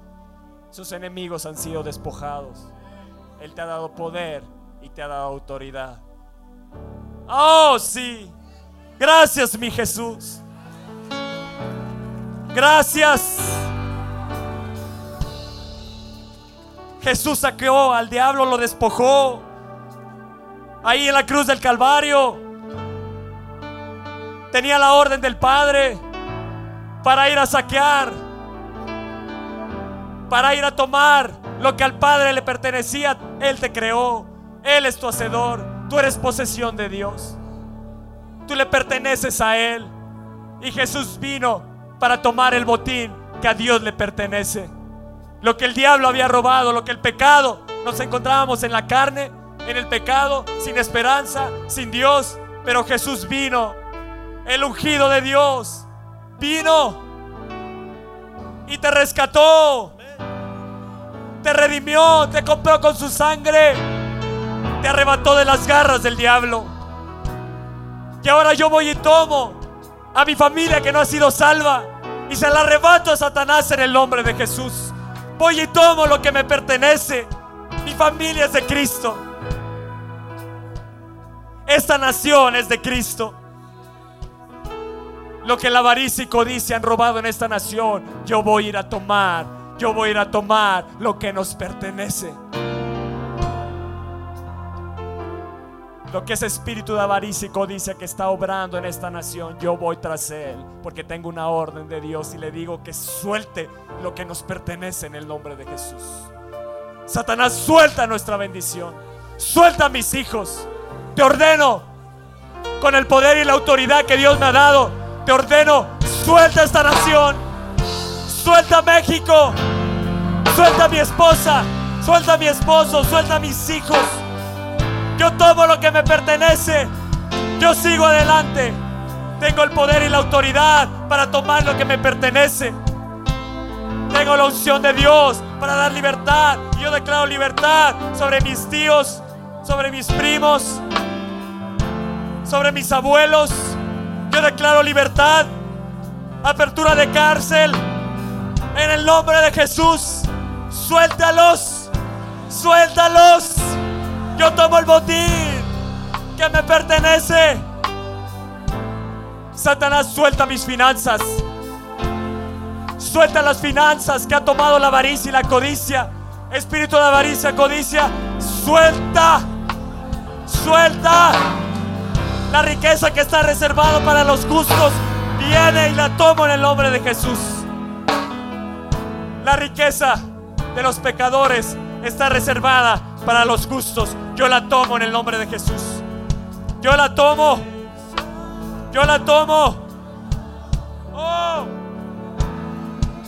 Sus enemigos han sido despojados. Él te ha dado poder y te ha dado autoridad. Oh, sí. Gracias, mi Jesús. Gracias. Jesús saqueó al diablo, lo despojó. Ahí en la cruz del Calvario. Tenía la orden del Padre para ir a saquear, para ir a tomar lo que al Padre le pertenecía. Él te creó, Él es tu hacedor, tú eres posesión de Dios. Tú le perteneces a Él. Y Jesús vino para tomar el botín que a Dios le pertenece. Lo que el diablo había robado, lo que el pecado, nos encontrábamos en la carne, en el pecado, sin esperanza, sin Dios. Pero Jesús vino, el ungido de Dios, vino y te rescató, te redimió, te compró con su sangre, te arrebató de las garras del diablo. Y ahora yo voy y tomo a mi familia que no ha sido salva y se la arrebato a Satanás en el nombre de Jesús. Voy y tomo lo que me pertenece. Mi familia es de Cristo. Esta nación es de Cristo. Lo que el avaricia y codicia han robado en esta nación, yo voy a ir a tomar. Yo voy a ir a tomar lo que nos pertenece. Lo que ese espíritu de avaricia y que está obrando en esta nación, yo voy tras él, porque tengo una orden de Dios y le digo que suelte lo que nos pertenece en el nombre de Jesús. Satanás, suelta nuestra bendición. Suelta a mis hijos. Te ordeno, con el poder y la autoridad que Dios me ha dado, te ordeno, suelta esta nación. Suelta México. Suelta a mi esposa. Suelta a mi esposo. Suelta a mis hijos. Yo tomo lo que me pertenece. Yo sigo adelante. Tengo el poder y la autoridad para tomar lo que me pertenece. Tengo la unción de Dios para dar libertad. Y yo declaro libertad sobre mis tíos, sobre mis primos, sobre mis abuelos. Yo declaro libertad, apertura de cárcel. En el nombre de Jesús, suéltalos, suéltalos. Yo tomo el botín que me pertenece. Satanás, suelta mis finanzas. Suelta las finanzas que ha tomado la avaricia y la codicia. Espíritu de avaricia, codicia. Suelta. Suelta. La riqueza que está reservada para los justos viene y la tomo en el nombre de Jesús. La riqueza de los pecadores está reservada para los justos. Yo la tomo en el nombre de Jesús. Yo la tomo. Yo la tomo. Oh.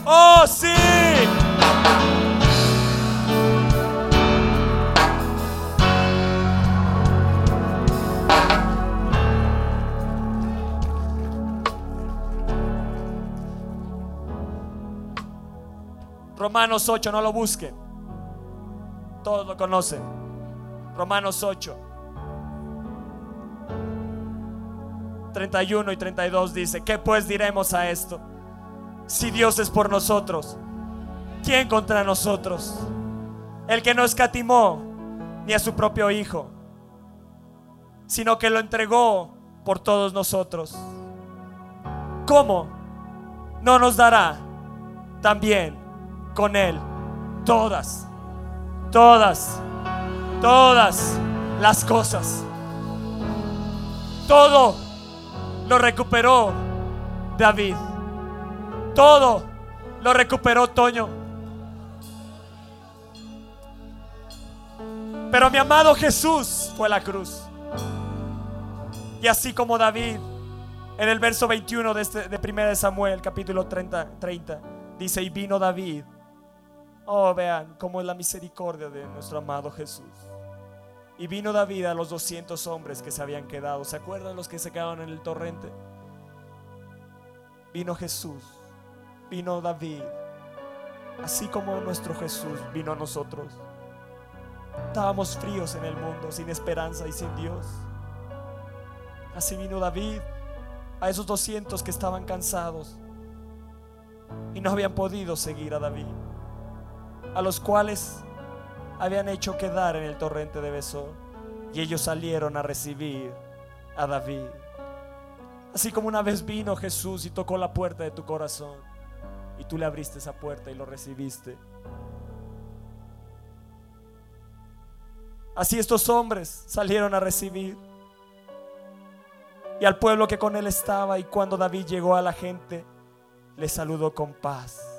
Oh, sí. Romanos 8, no lo busquen. Todos lo conocen. Romanos 8. 31 y 32 dice, ¿qué pues diremos a esto? Si Dios es por nosotros, ¿quién contra nosotros? El que no escatimó ni a su propio Hijo, sino que lo entregó por todos nosotros. ¿Cómo no nos dará también con Él todas, todas, todas las cosas? Todo lo recuperó David. Todo lo recuperó Toño. Pero mi amado Jesús fue la cruz. Y así como David, en el verso 21 de, este, de 1 de Samuel, capítulo 30, 30, dice, y vino David. Oh, vean cómo es la misericordia de nuestro amado Jesús. Y vino David a los 200 hombres que se habían quedado. ¿Se acuerdan los que se quedaron en el torrente? Vino Jesús, vino David, así como nuestro Jesús vino a nosotros. Estábamos fríos en el mundo, sin esperanza y sin Dios. Así vino David a esos 200 que estaban cansados y no habían podido seguir a David, a los cuales habían hecho quedar en el torrente de Besor y ellos salieron a recibir a David. Así como una vez vino Jesús y tocó la puerta de tu corazón y tú le abriste esa puerta y lo recibiste. Así estos hombres salieron a recibir y al pueblo que con él estaba y cuando David llegó a la gente, le saludó con paz.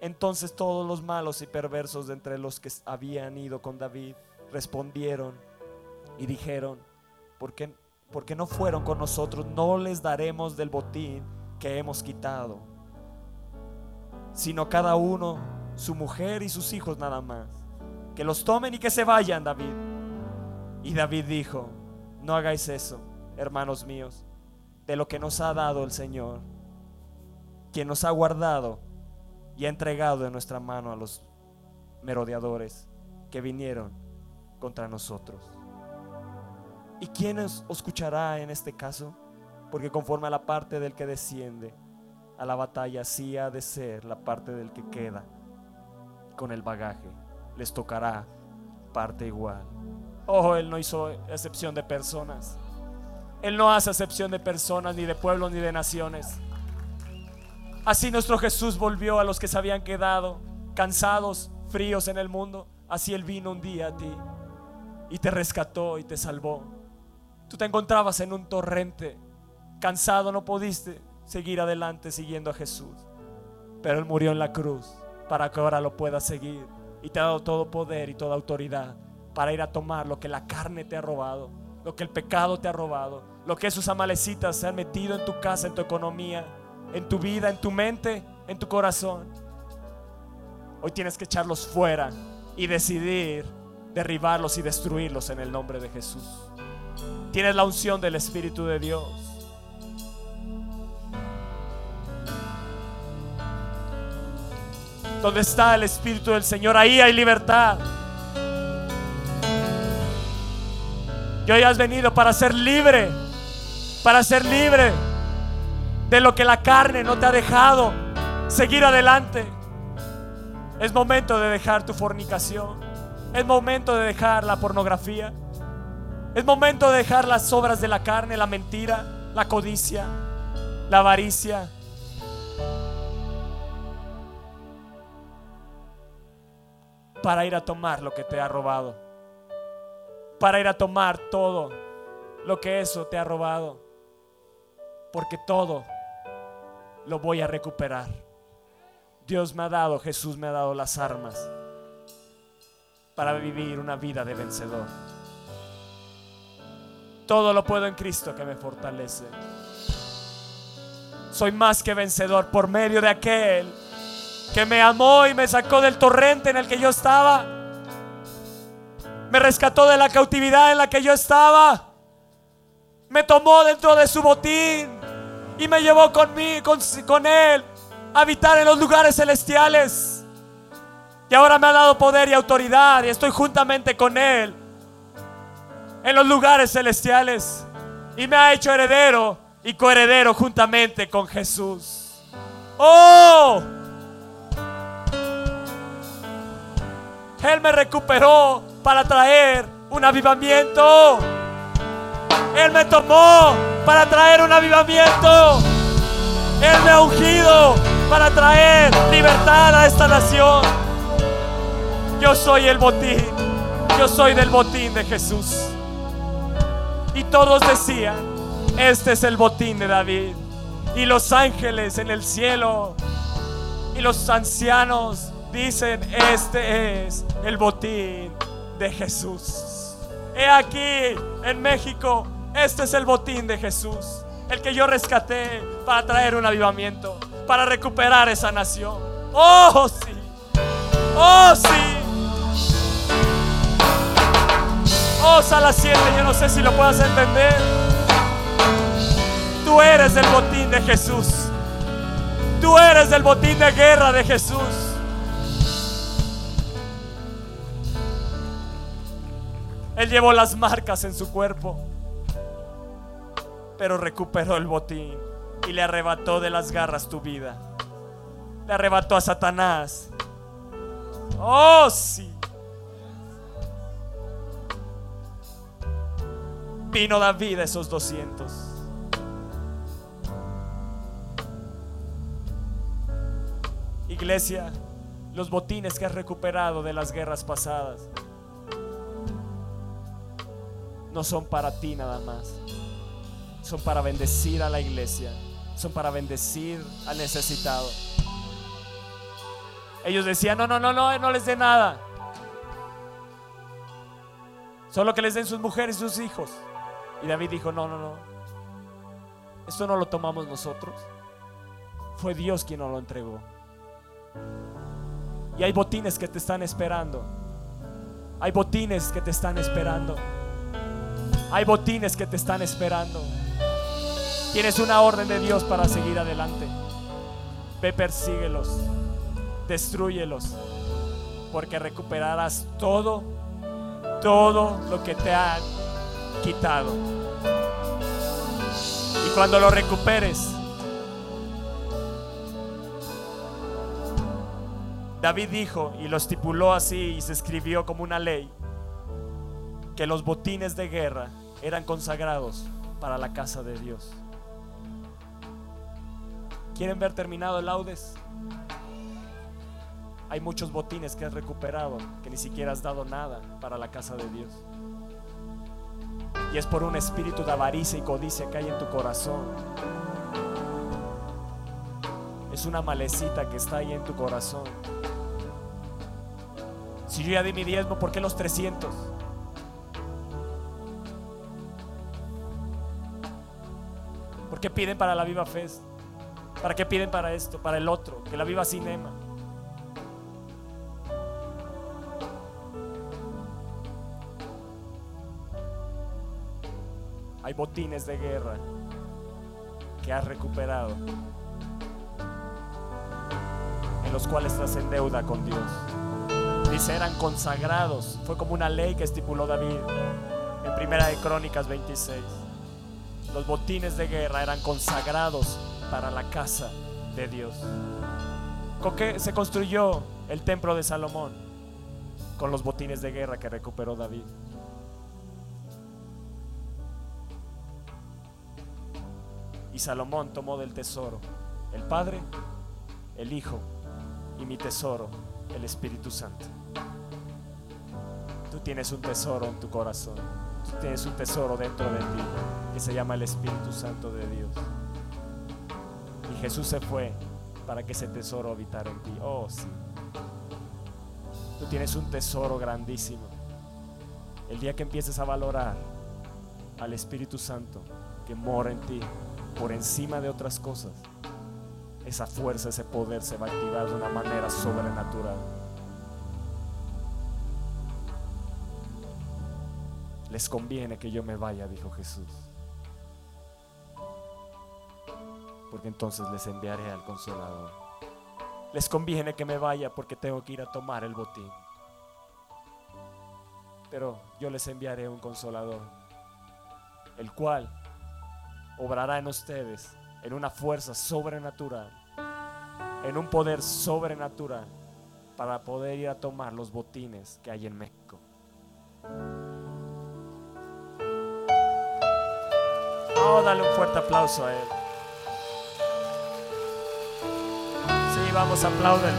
Entonces todos los malos y perversos de entre los que habían ido con David respondieron y dijeron, ¿por qué, ¿por qué no fueron con nosotros? No les daremos del botín que hemos quitado, sino cada uno su mujer y sus hijos nada más. Que los tomen y que se vayan, David. Y David dijo, no hagáis eso, hermanos míos, de lo que nos ha dado el Señor, quien nos ha guardado y ha entregado en nuestra mano a los merodeadores que vinieron contra nosotros. ¿Y quién os escuchará en este caso? Porque conforme a la parte del que desciende a la batalla, sí ha de ser la parte del que queda con el bagaje. Les tocará parte igual. Ojo, Él no hizo excepción de personas. Él no hace excepción de personas, ni de pueblos, ni de naciones. Así nuestro Jesús volvió a los que se habían quedado cansados, fríos en el mundo. Así Él vino un día a ti y te rescató y te salvó. Tú te encontrabas en un torrente, cansado, no pudiste seguir adelante siguiendo a Jesús. Pero Él murió en la cruz para que ahora lo puedas seguir. Y te ha dado todo poder y toda autoridad para ir a tomar lo que la carne te ha robado, lo que el pecado te ha robado, lo que esos amalecitas se han metido en tu casa, en tu economía, en tu vida, en tu mente, en tu corazón. Hoy tienes que echarlos fuera y decidir derribarlos y destruirlos en el nombre de Jesús. Tienes la unción del Espíritu de Dios. Donde está el Espíritu del Señor, ahí hay libertad. Y hoy has venido para ser libre, para ser libre de lo que la carne no te ha dejado. Seguir adelante. Es momento de dejar tu fornicación. Es momento de dejar la pornografía. Es momento de dejar las obras de la carne, la mentira, la codicia, la avaricia. Para ir a tomar lo que te ha robado. Para ir a tomar todo lo que eso te ha robado. Porque todo lo voy a recuperar. Dios me ha dado, Jesús me ha dado las armas para vivir una vida de vencedor. Todo lo puedo en Cristo que me fortalece. Soy más que vencedor por medio de aquel que me amó y me sacó del torrente en el que yo estaba. Me rescató de la cautividad en la que yo estaba. Me tomó dentro de su botín y me llevó conmigo, con, con él a habitar en los lugares celestiales. Y ahora me ha dado poder y autoridad y estoy juntamente con él en los lugares celestiales. Y me ha hecho heredero y coheredero juntamente con Jesús. ¡Oh! Él me recuperó para traer un avivamiento. Él me tomó para traer un avivamiento. Él me ha ungido para traer libertad a esta nación. Yo soy el botín. Yo soy del botín de Jesús. Y todos decían, este es el botín de David. Y los ángeles en el cielo y los ancianos dicen, este es el botín de Jesús. He aquí en México este es el botín de Jesús, el que yo rescaté para traer un avivamiento, para recuperar esa nación. Oh, sí. Oh, sí. Oh, sala 7, yo no sé si lo puedas entender. Tú eres el botín de Jesús. Tú eres el botín de guerra de Jesús. Él llevó las marcas en su cuerpo pero recuperó el botín y le arrebató de las garras tu vida. Le arrebató a Satanás. Oh, sí. Vino David esos 200. Iglesia, los botines que has recuperado de las guerras pasadas no son para ti nada más son para bendecir a la iglesia, son para bendecir al necesitado. Ellos decían, no, no, no, no, no les dé nada. Solo que les den sus mujeres y sus hijos. Y David dijo, no, no, no. Esto no lo tomamos nosotros. Fue Dios quien nos lo entregó. Y hay botines que te están esperando. Hay botines que te están esperando. Hay botines que te están esperando. Tienes una orden de Dios para seguir adelante. Ve, persíguelos, destruyelos, porque recuperarás todo, todo lo que te han quitado. Y cuando lo recuperes, David dijo y lo estipuló así y se escribió como una ley, que los botines de guerra eran consagrados para la casa de Dios. ¿Quieren ver terminado el laudes? Hay muchos botines que has recuperado que ni siquiera has dado nada para la casa de Dios. Y es por un espíritu de avaricia y codicia que hay en tu corazón. Es una malecita que está ahí en tu corazón. Si yo ya di mi diezmo, ¿por qué los 300? ¿Por qué piden para la viva fe? ¿Para qué piden para esto? Para el otro, que la viva cinema. Hay botines de guerra que has recuperado en los cuales estás en deuda con Dios. Dice, eran consagrados. Fue como una ley que estipuló David en Primera de Crónicas 26. Los botines de guerra eran consagrados para la casa de Dios. ¿Con qué se construyó el templo de Salomón? Con los botines de guerra que recuperó David. Y Salomón tomó del tesoro el Padre, el Hijo y mi tesoro, el Espíritu Santo. Tú tienes un tesoro en tu corazón. Tú tienes un tesoro dentro de ti que se llama el Espíritu Santo de Dios. Jesús se fue para que ese tesoro habitara en ti. Oh, sí. Tú tienes un tesoro grandísimo. El día que empieces a valorar al Espíritu Santo que mora en ti, por encima de otras cosas, esa fuerza, ese poder se va a activar de una manera sobrenatural. Les conviene que yo me vaya, dijo Jesús. Porque entonces les enviaré al consolador. Les conviene que me vaya porque tengo que ir a tomar el botín. Pero yo les enviaré un consolador, el cual obrará en ustedes en una fuerza sobrenatural, en un poder sobrenatural para poder ir a tomar los botines que hay en México. Oh, dale un fuerte aplauso a él. Vamos, apláudele.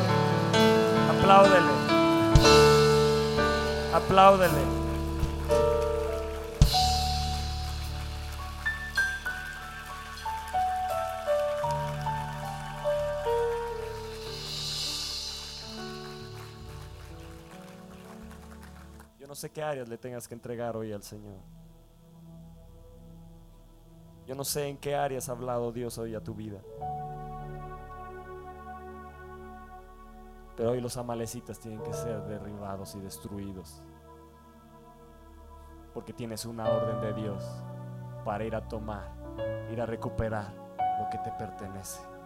Apláudele. Apláudele. sé qué áreas le tengas que entregar hoy al Señor. Yo no sé en qué áreas ha hablado Dios hoy a tu vida. Pero hoy los amalecitas tienen que ser derribados y destruidos. Porque tienes una orden de Dios para ir a tomar, ir a recuperar lo que te pertenece.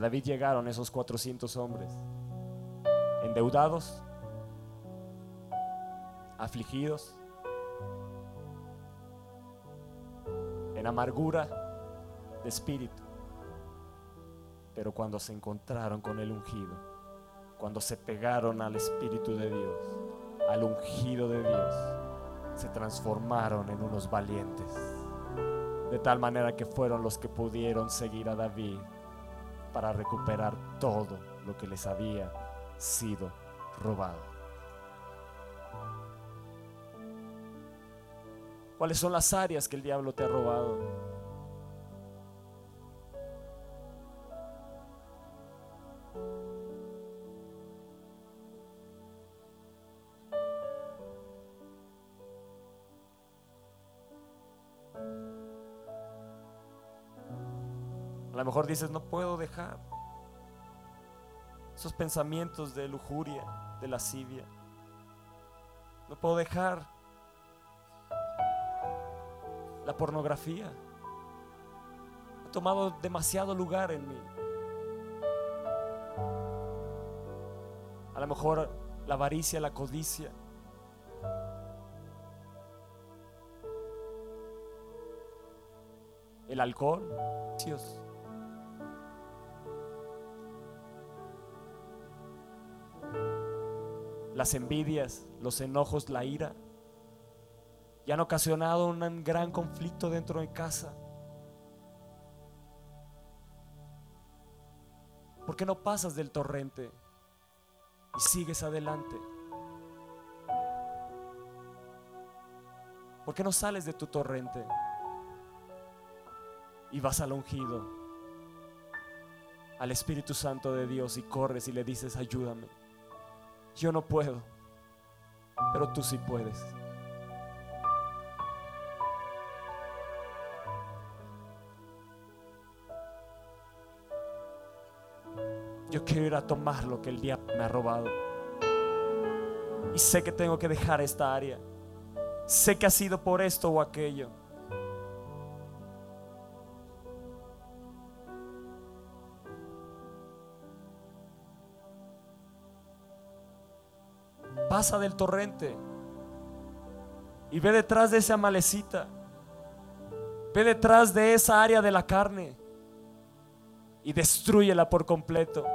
David llegaron esos 400 hombres, endeudados, afligidos, en amargura de espíritu. Pero cuando se encontraron con el ungido, cuando se pegaron al Espíritu de Dios, al ungido de Dios, se transformaron en unos valientes. De tal manera que fueron los que pudieron seguir a David para recuperar todo lo que les había sido robado. ¿Cuáles son las áreas que el diablo te ha robado? Mejor dices, no puedo dejar esos pensamientos de lujuria, de lascivia. No puedo dejar la pornografía. Ha tomado demasiado lugar en mí. A lo mejor la avaricia, la codicia. El alcohol. Dios. Las envidias, los enojos, la ira, y han ocasionado un gran conflicto dentro de casa. ¿Por qué no pasas del torrente y sigues adelante? ¿Por qué no sales de tu torrente y vas al ungido, al Espíritu Santo de Dios y corres y le dices, ayúdame? Yo no puedo, pero tú sí puedes. Yo quiero ir a tomar lo que el diablo me ha robado. Y sé que tengo que dejar esta área. Sé que ha sido por esto o aquello. Pasa del torrente y ve detrás de esa malecita. Ve detrás de esa área de la carne y destruyela por completo.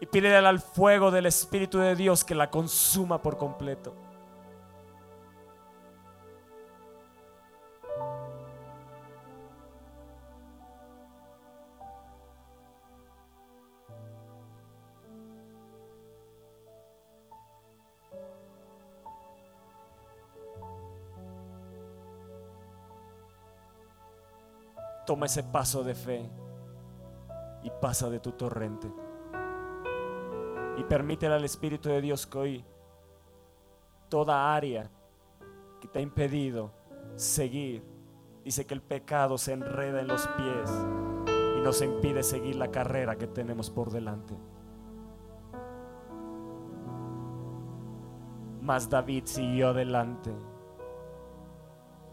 Y pídele al fuego del Espíritu de Dios que la consuma por completo. Toma ese paso de fe y pasa de tu torrente. Y permítele al Espíritu de Dios que hoy toda área que te ha impedido seguir, dice que el pecado se enreda en los pies y nos impide seguir la carrera que tenemos por delante. Mas David siguió adelante,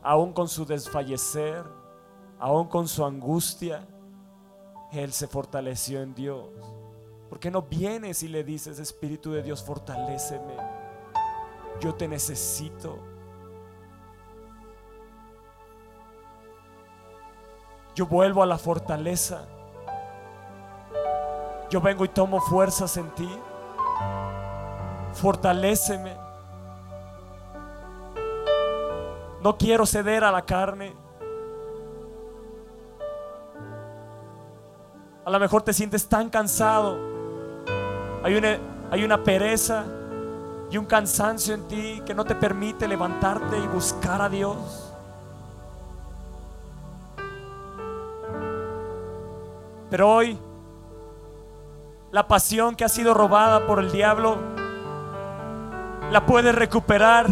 aún con su desfallecer aún con su angustia, él se fortaleció en Dios. ¿Por qué no vienes y le dices, Espíritu de Dios, fortaléceme? Yo te necesito. Yo vuelvo a la fortaleza. Yo vengo y tomo fuerzas en ti. Fortaléceme. No quiero ceder a la carne. A lo mejor te sientes tan cansado. Hay una, pereza y un cansancio en ti que no te permite levantarte y buscar a Dios. Pero hoy, la pasión que ha sido robada por el diablo, la puedes recuperar.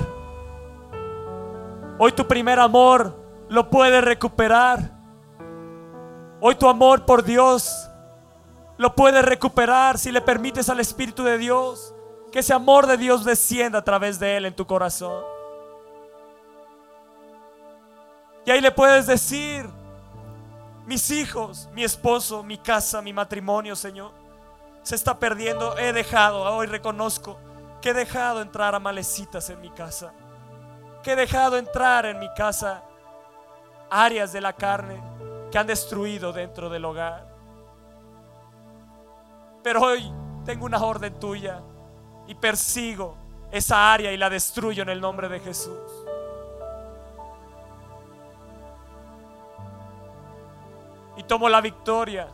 Hoy tu primer amor lo puedes recuperar. Hoy tu amor por Dios lo puedes recuperar si le permites al Espíritu de Dios que ese amor de Dios descienda a través de Él en tu corazón. Y ahí le puedes decir, mis hijos, mi esposo, mi casa, mi matrimonio, Señor, se está perdiendo. He dejado, hoy reconozco que he dejado entrar a malecitas en mi casa. Que he dejado entrar en mi casa áreas de la carne que han destruido dentro del hogar. Pero hoy tengo una orden tuya y persigo esa área y la destruyo en el nombre de Jesús. Y tomo la victoria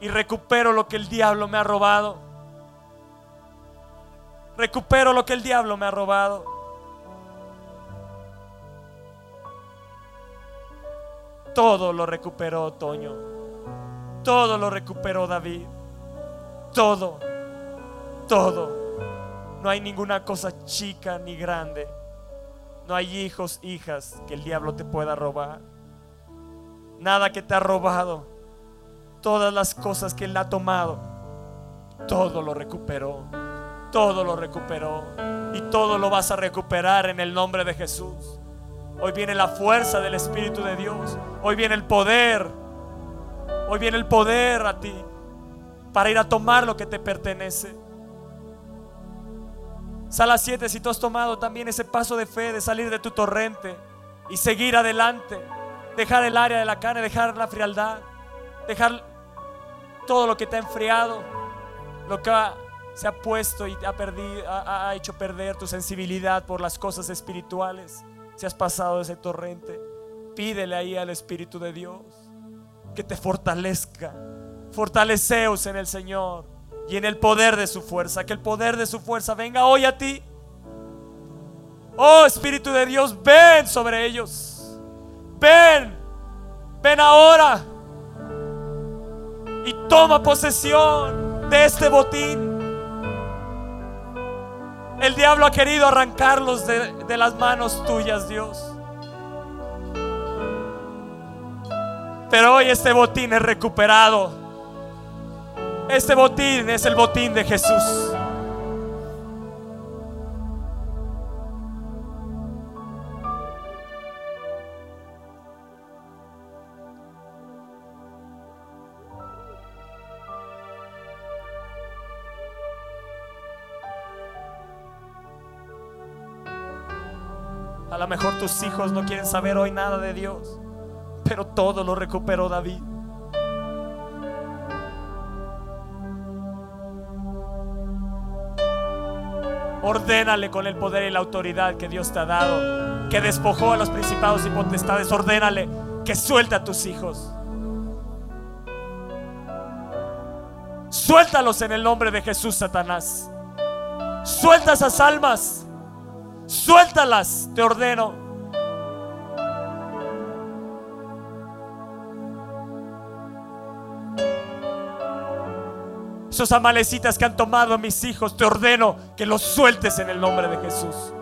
y recupero lo que el diablo me ha robado. Recupero lo que el diablo me ha robado. Todo lo recuperó Toño. Todo lo recuperó David. Todo. Todo. No hay ninguna cosa chica ni grande. No hay hijos, hijas que el diablo te pueda robar. Nada que te ha robado. Todas las cosas que él ha tomado. Todo lo recuperó. Todo lo recuperó. Y todo lo vas a recuperar en el nombre de Jesús. Hoy viene la fuerza del Espíritu de Dios. Hoy viene el poder. Hoy viene el poder a ti para ir a tomar lo que te pertenece. Sala 7, si tú has tomado también ese paso de fe de salir de tu torrente y seguir adelante, dejar el área de la carne, dejar la frialdad, dejar todo lo que te ha enfriado, lo que se ha puesto y perdido, ha hecho perder tu sensibilidad por las cosas espirituales. Si has pasado ese torrente, pídele ahí al Espíritu de Dios que te fortalezca. Fortaleceos en el Señor y en el poder de su fuerza. Que el poder de su fuerza venga hoy a ti. Oh Espíritu de Dios, ven sobre ellos. Ven, ven ahora. Y toma posesión de este botín. El diablo ha querido arrancarlos de, las manos tuyas, Dios. Pero hoy este botín es recuperado. Este botín es el botín de Jesús. Lo mejor tus hijos no quieren saber hoy nada de Dios, pero todo lo recuperó David. Ordénale con el poder y la autoridad que Dios te ha dado, que despojó a los principados y potestades. Ordénale que suelta a tus hijos. Suéltalos en el nombre de Jesús, Satanás. Suelta esas almas. Suéltalas, te ordeno. Esos amalecitas que han tomado a mis hijos, te ordeno que los sueltes en el nombre de Jesús.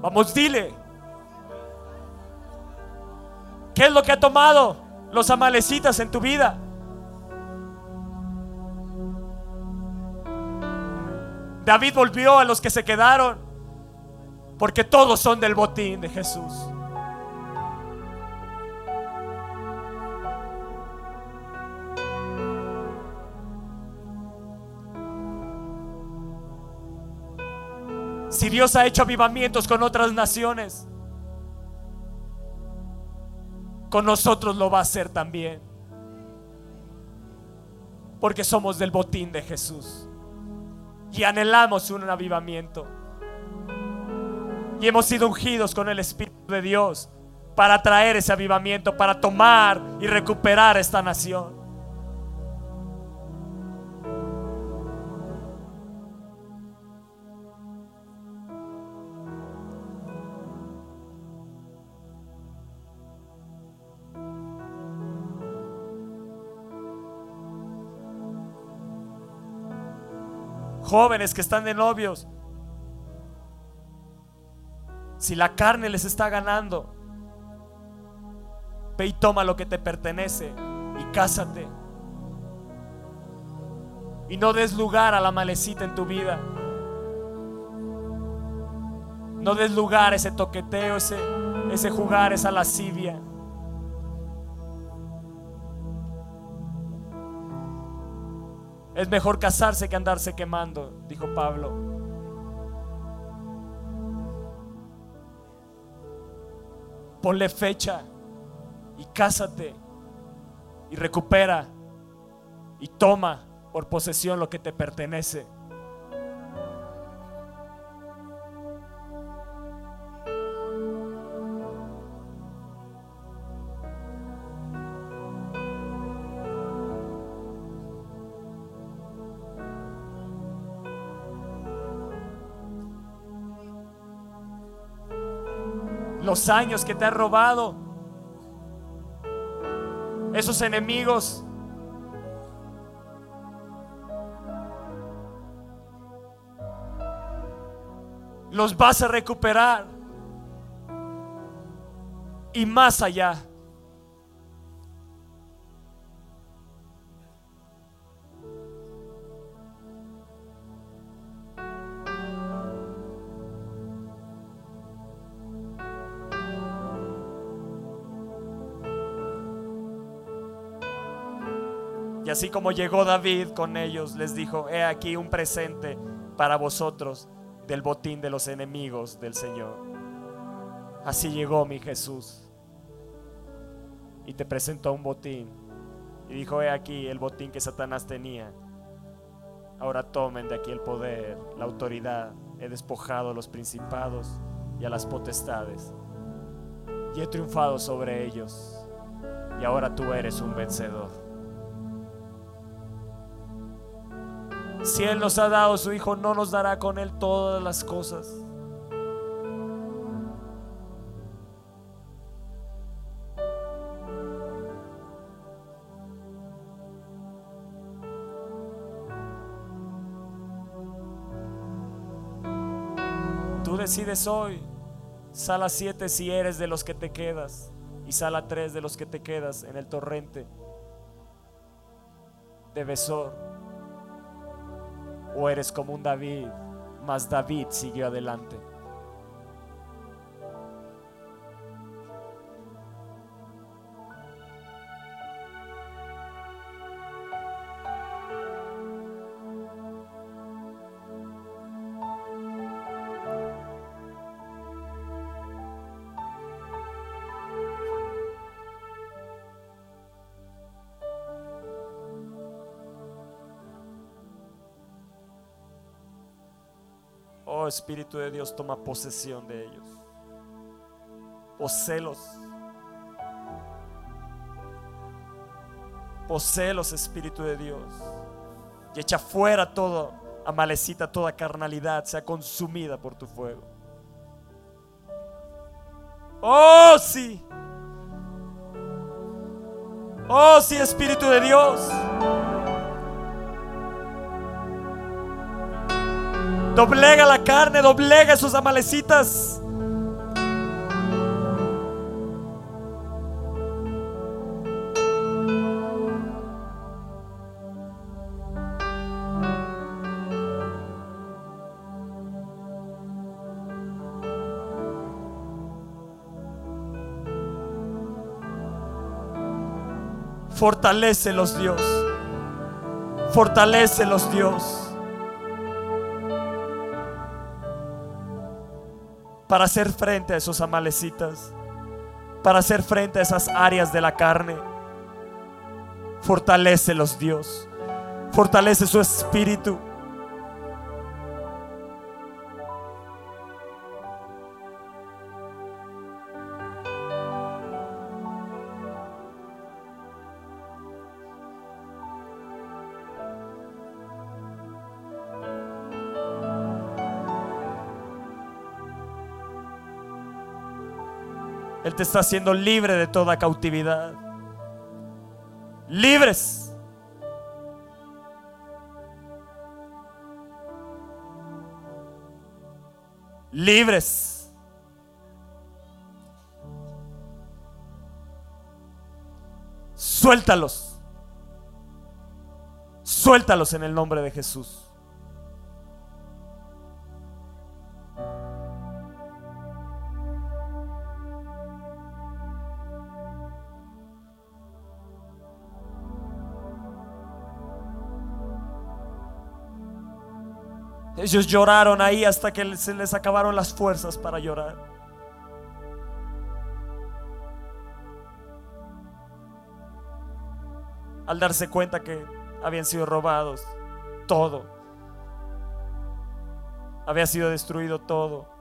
Vamos, dile. ¿Qué es lo que ha tomado los amalecitas en tu vida? David volvió a los que se quedaron, porque todos son del botín de Jesús. Si Dios ha hecho avivamientos con otras naciones, con nosotros lo va a hacer también. Porque somos del botín de Jesús. Y anhelamos un avivamiento. Y hemos sido ungidos con el Espíritu de Dios para traer ese avivamiento, para tomar y recuperar esta nación. Jóvenes que están de novios, si la carne les está ganando, ve y toma lo que te pertenece y cásate. Y no des lugar a la malecita en tu vida. No des lugar a ese toqueteo, ese, ese jugar, esa lascivia. Es mejor casarse que andarse quemando, dijo Pablo. Ponle fecha y cásate y recupera y toma por posesión lo que te pertenece. Los años que te ha robado, esos enemigos. Los vas a recuperar. Y más allá. Así como llegó David con ellos, les dijo, he aquí un presente para vosotros del botín de los enemigos del Señor. Así llegó mi Jesús y te presentó un botín. Y dijo, he aquí el botín que Satanás tenía. Ahora tomen de aquí el poder, la autoridad. He despojado a los principados y a las potestades. Y he triunfado sobre ellos. Y ahora tú eres un vencedor. Si Él nos ha dado su Hijo, no nos dará con Él todas las cosas. Tú decides hoy, sala 7, si eres de los que te quedas y sala tres de los que te quedas en el torrente de Besor. O eres como un David, mas David siguió adelante. Espíritu de Dios, toma posesión de ellos. Poselos. Poselos, Espíritu de Dios. Y echa fuera todo, amalecita toda carnalidad, sea consumida por tu fuego. Oh, sí. Oh, sí, Espíritu de Dios. Doblega la carne, doblega esos amalecitas. Fortalécelos Dios. Fortalécelos Dios. Para hacer frente a esos amalecitas, para hacer frente a esas áreas de la carne. Fortalécelos, Dios. Fortalece su espíritu. Te está haciendo libre de toda cautividad. Libres. Libres. Suéltalos. Suéltalos en el nombre de Jesús. Ellos lloraron ahí hasta que se les acabaron las fuerzas para llorar. Al darse cuenta que habían sido robados todo. Había sido destruido todo.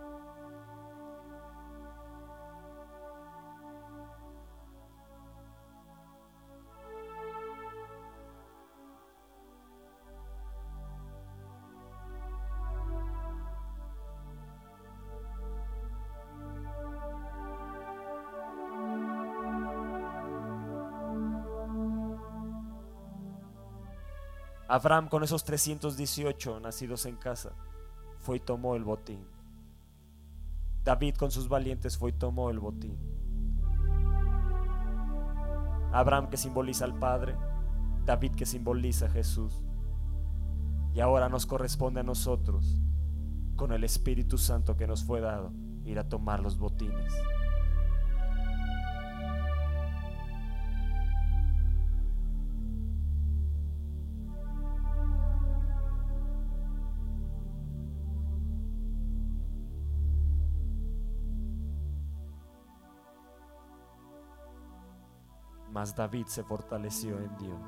Abraham con esos 318 nacidos en casa fue y tomó el botín. David con sus valientes fue y tomó el botín. Abraham que simboliza al Padre, David que simboliza a Jesús. Y ahora nos corresponde a nosotros, con el Espíritu Santo que nos fue dado, ir a tomar los botines. David se fortaleció en Dios.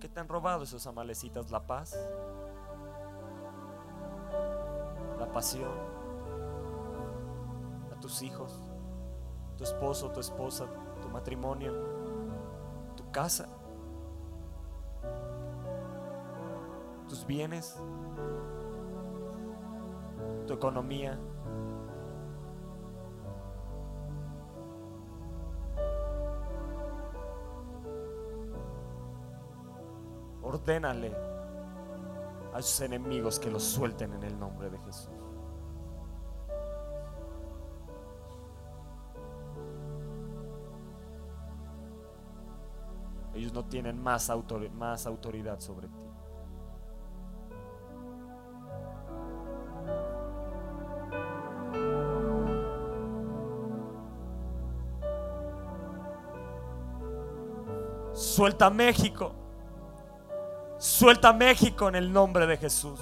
¿Qué te han robado esos amalecitas? La paz, la pasión, a tus hijos, tu esposo, tu esposa, tu matrimonio, tu casa. Bienes, tu economía. Ordénale a sus enemigos que los suelten en el nombre de Jesús. Ellos no tienen más, más autoridad sobre ti. Suelta México. Suelta México en el nombre de Jesús.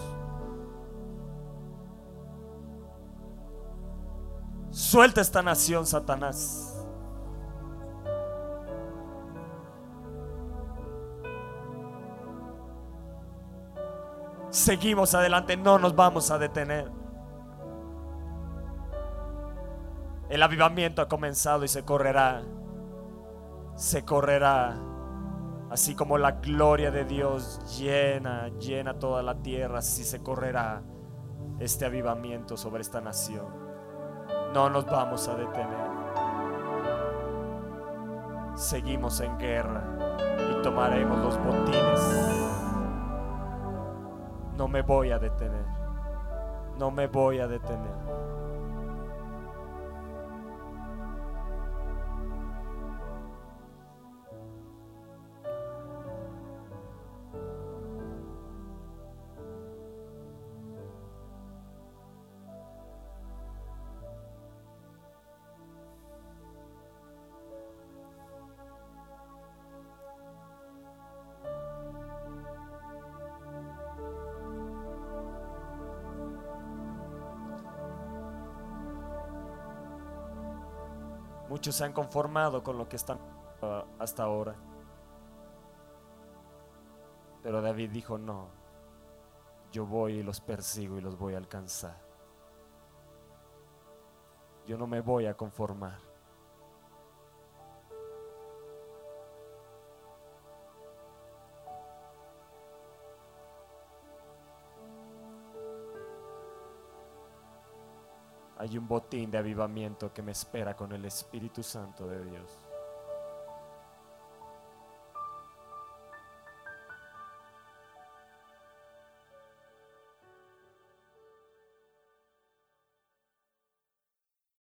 Suelta esta nación, Satanás. Seguimos adelante, no nos vamos a detener. El avivamiento ha comenzado y se correrá. Se correrá. Así como la gloria de Dios llena, llena toda la tierra, así se correrá este avivamiento sobre esta nación. No nos vamos a detener. Seguimos en guerra y tomaremos los botines. No me voy a detener. No me voy a detener. Muchos se han conformado con lo que están hasta ahora. Pero David dijo, no, yo voy y los persigo y los voy a alcanzar. Yo no me voy a conformar. Hay un botín de avivamiento que me espera con el Espíritu Santo de Dios.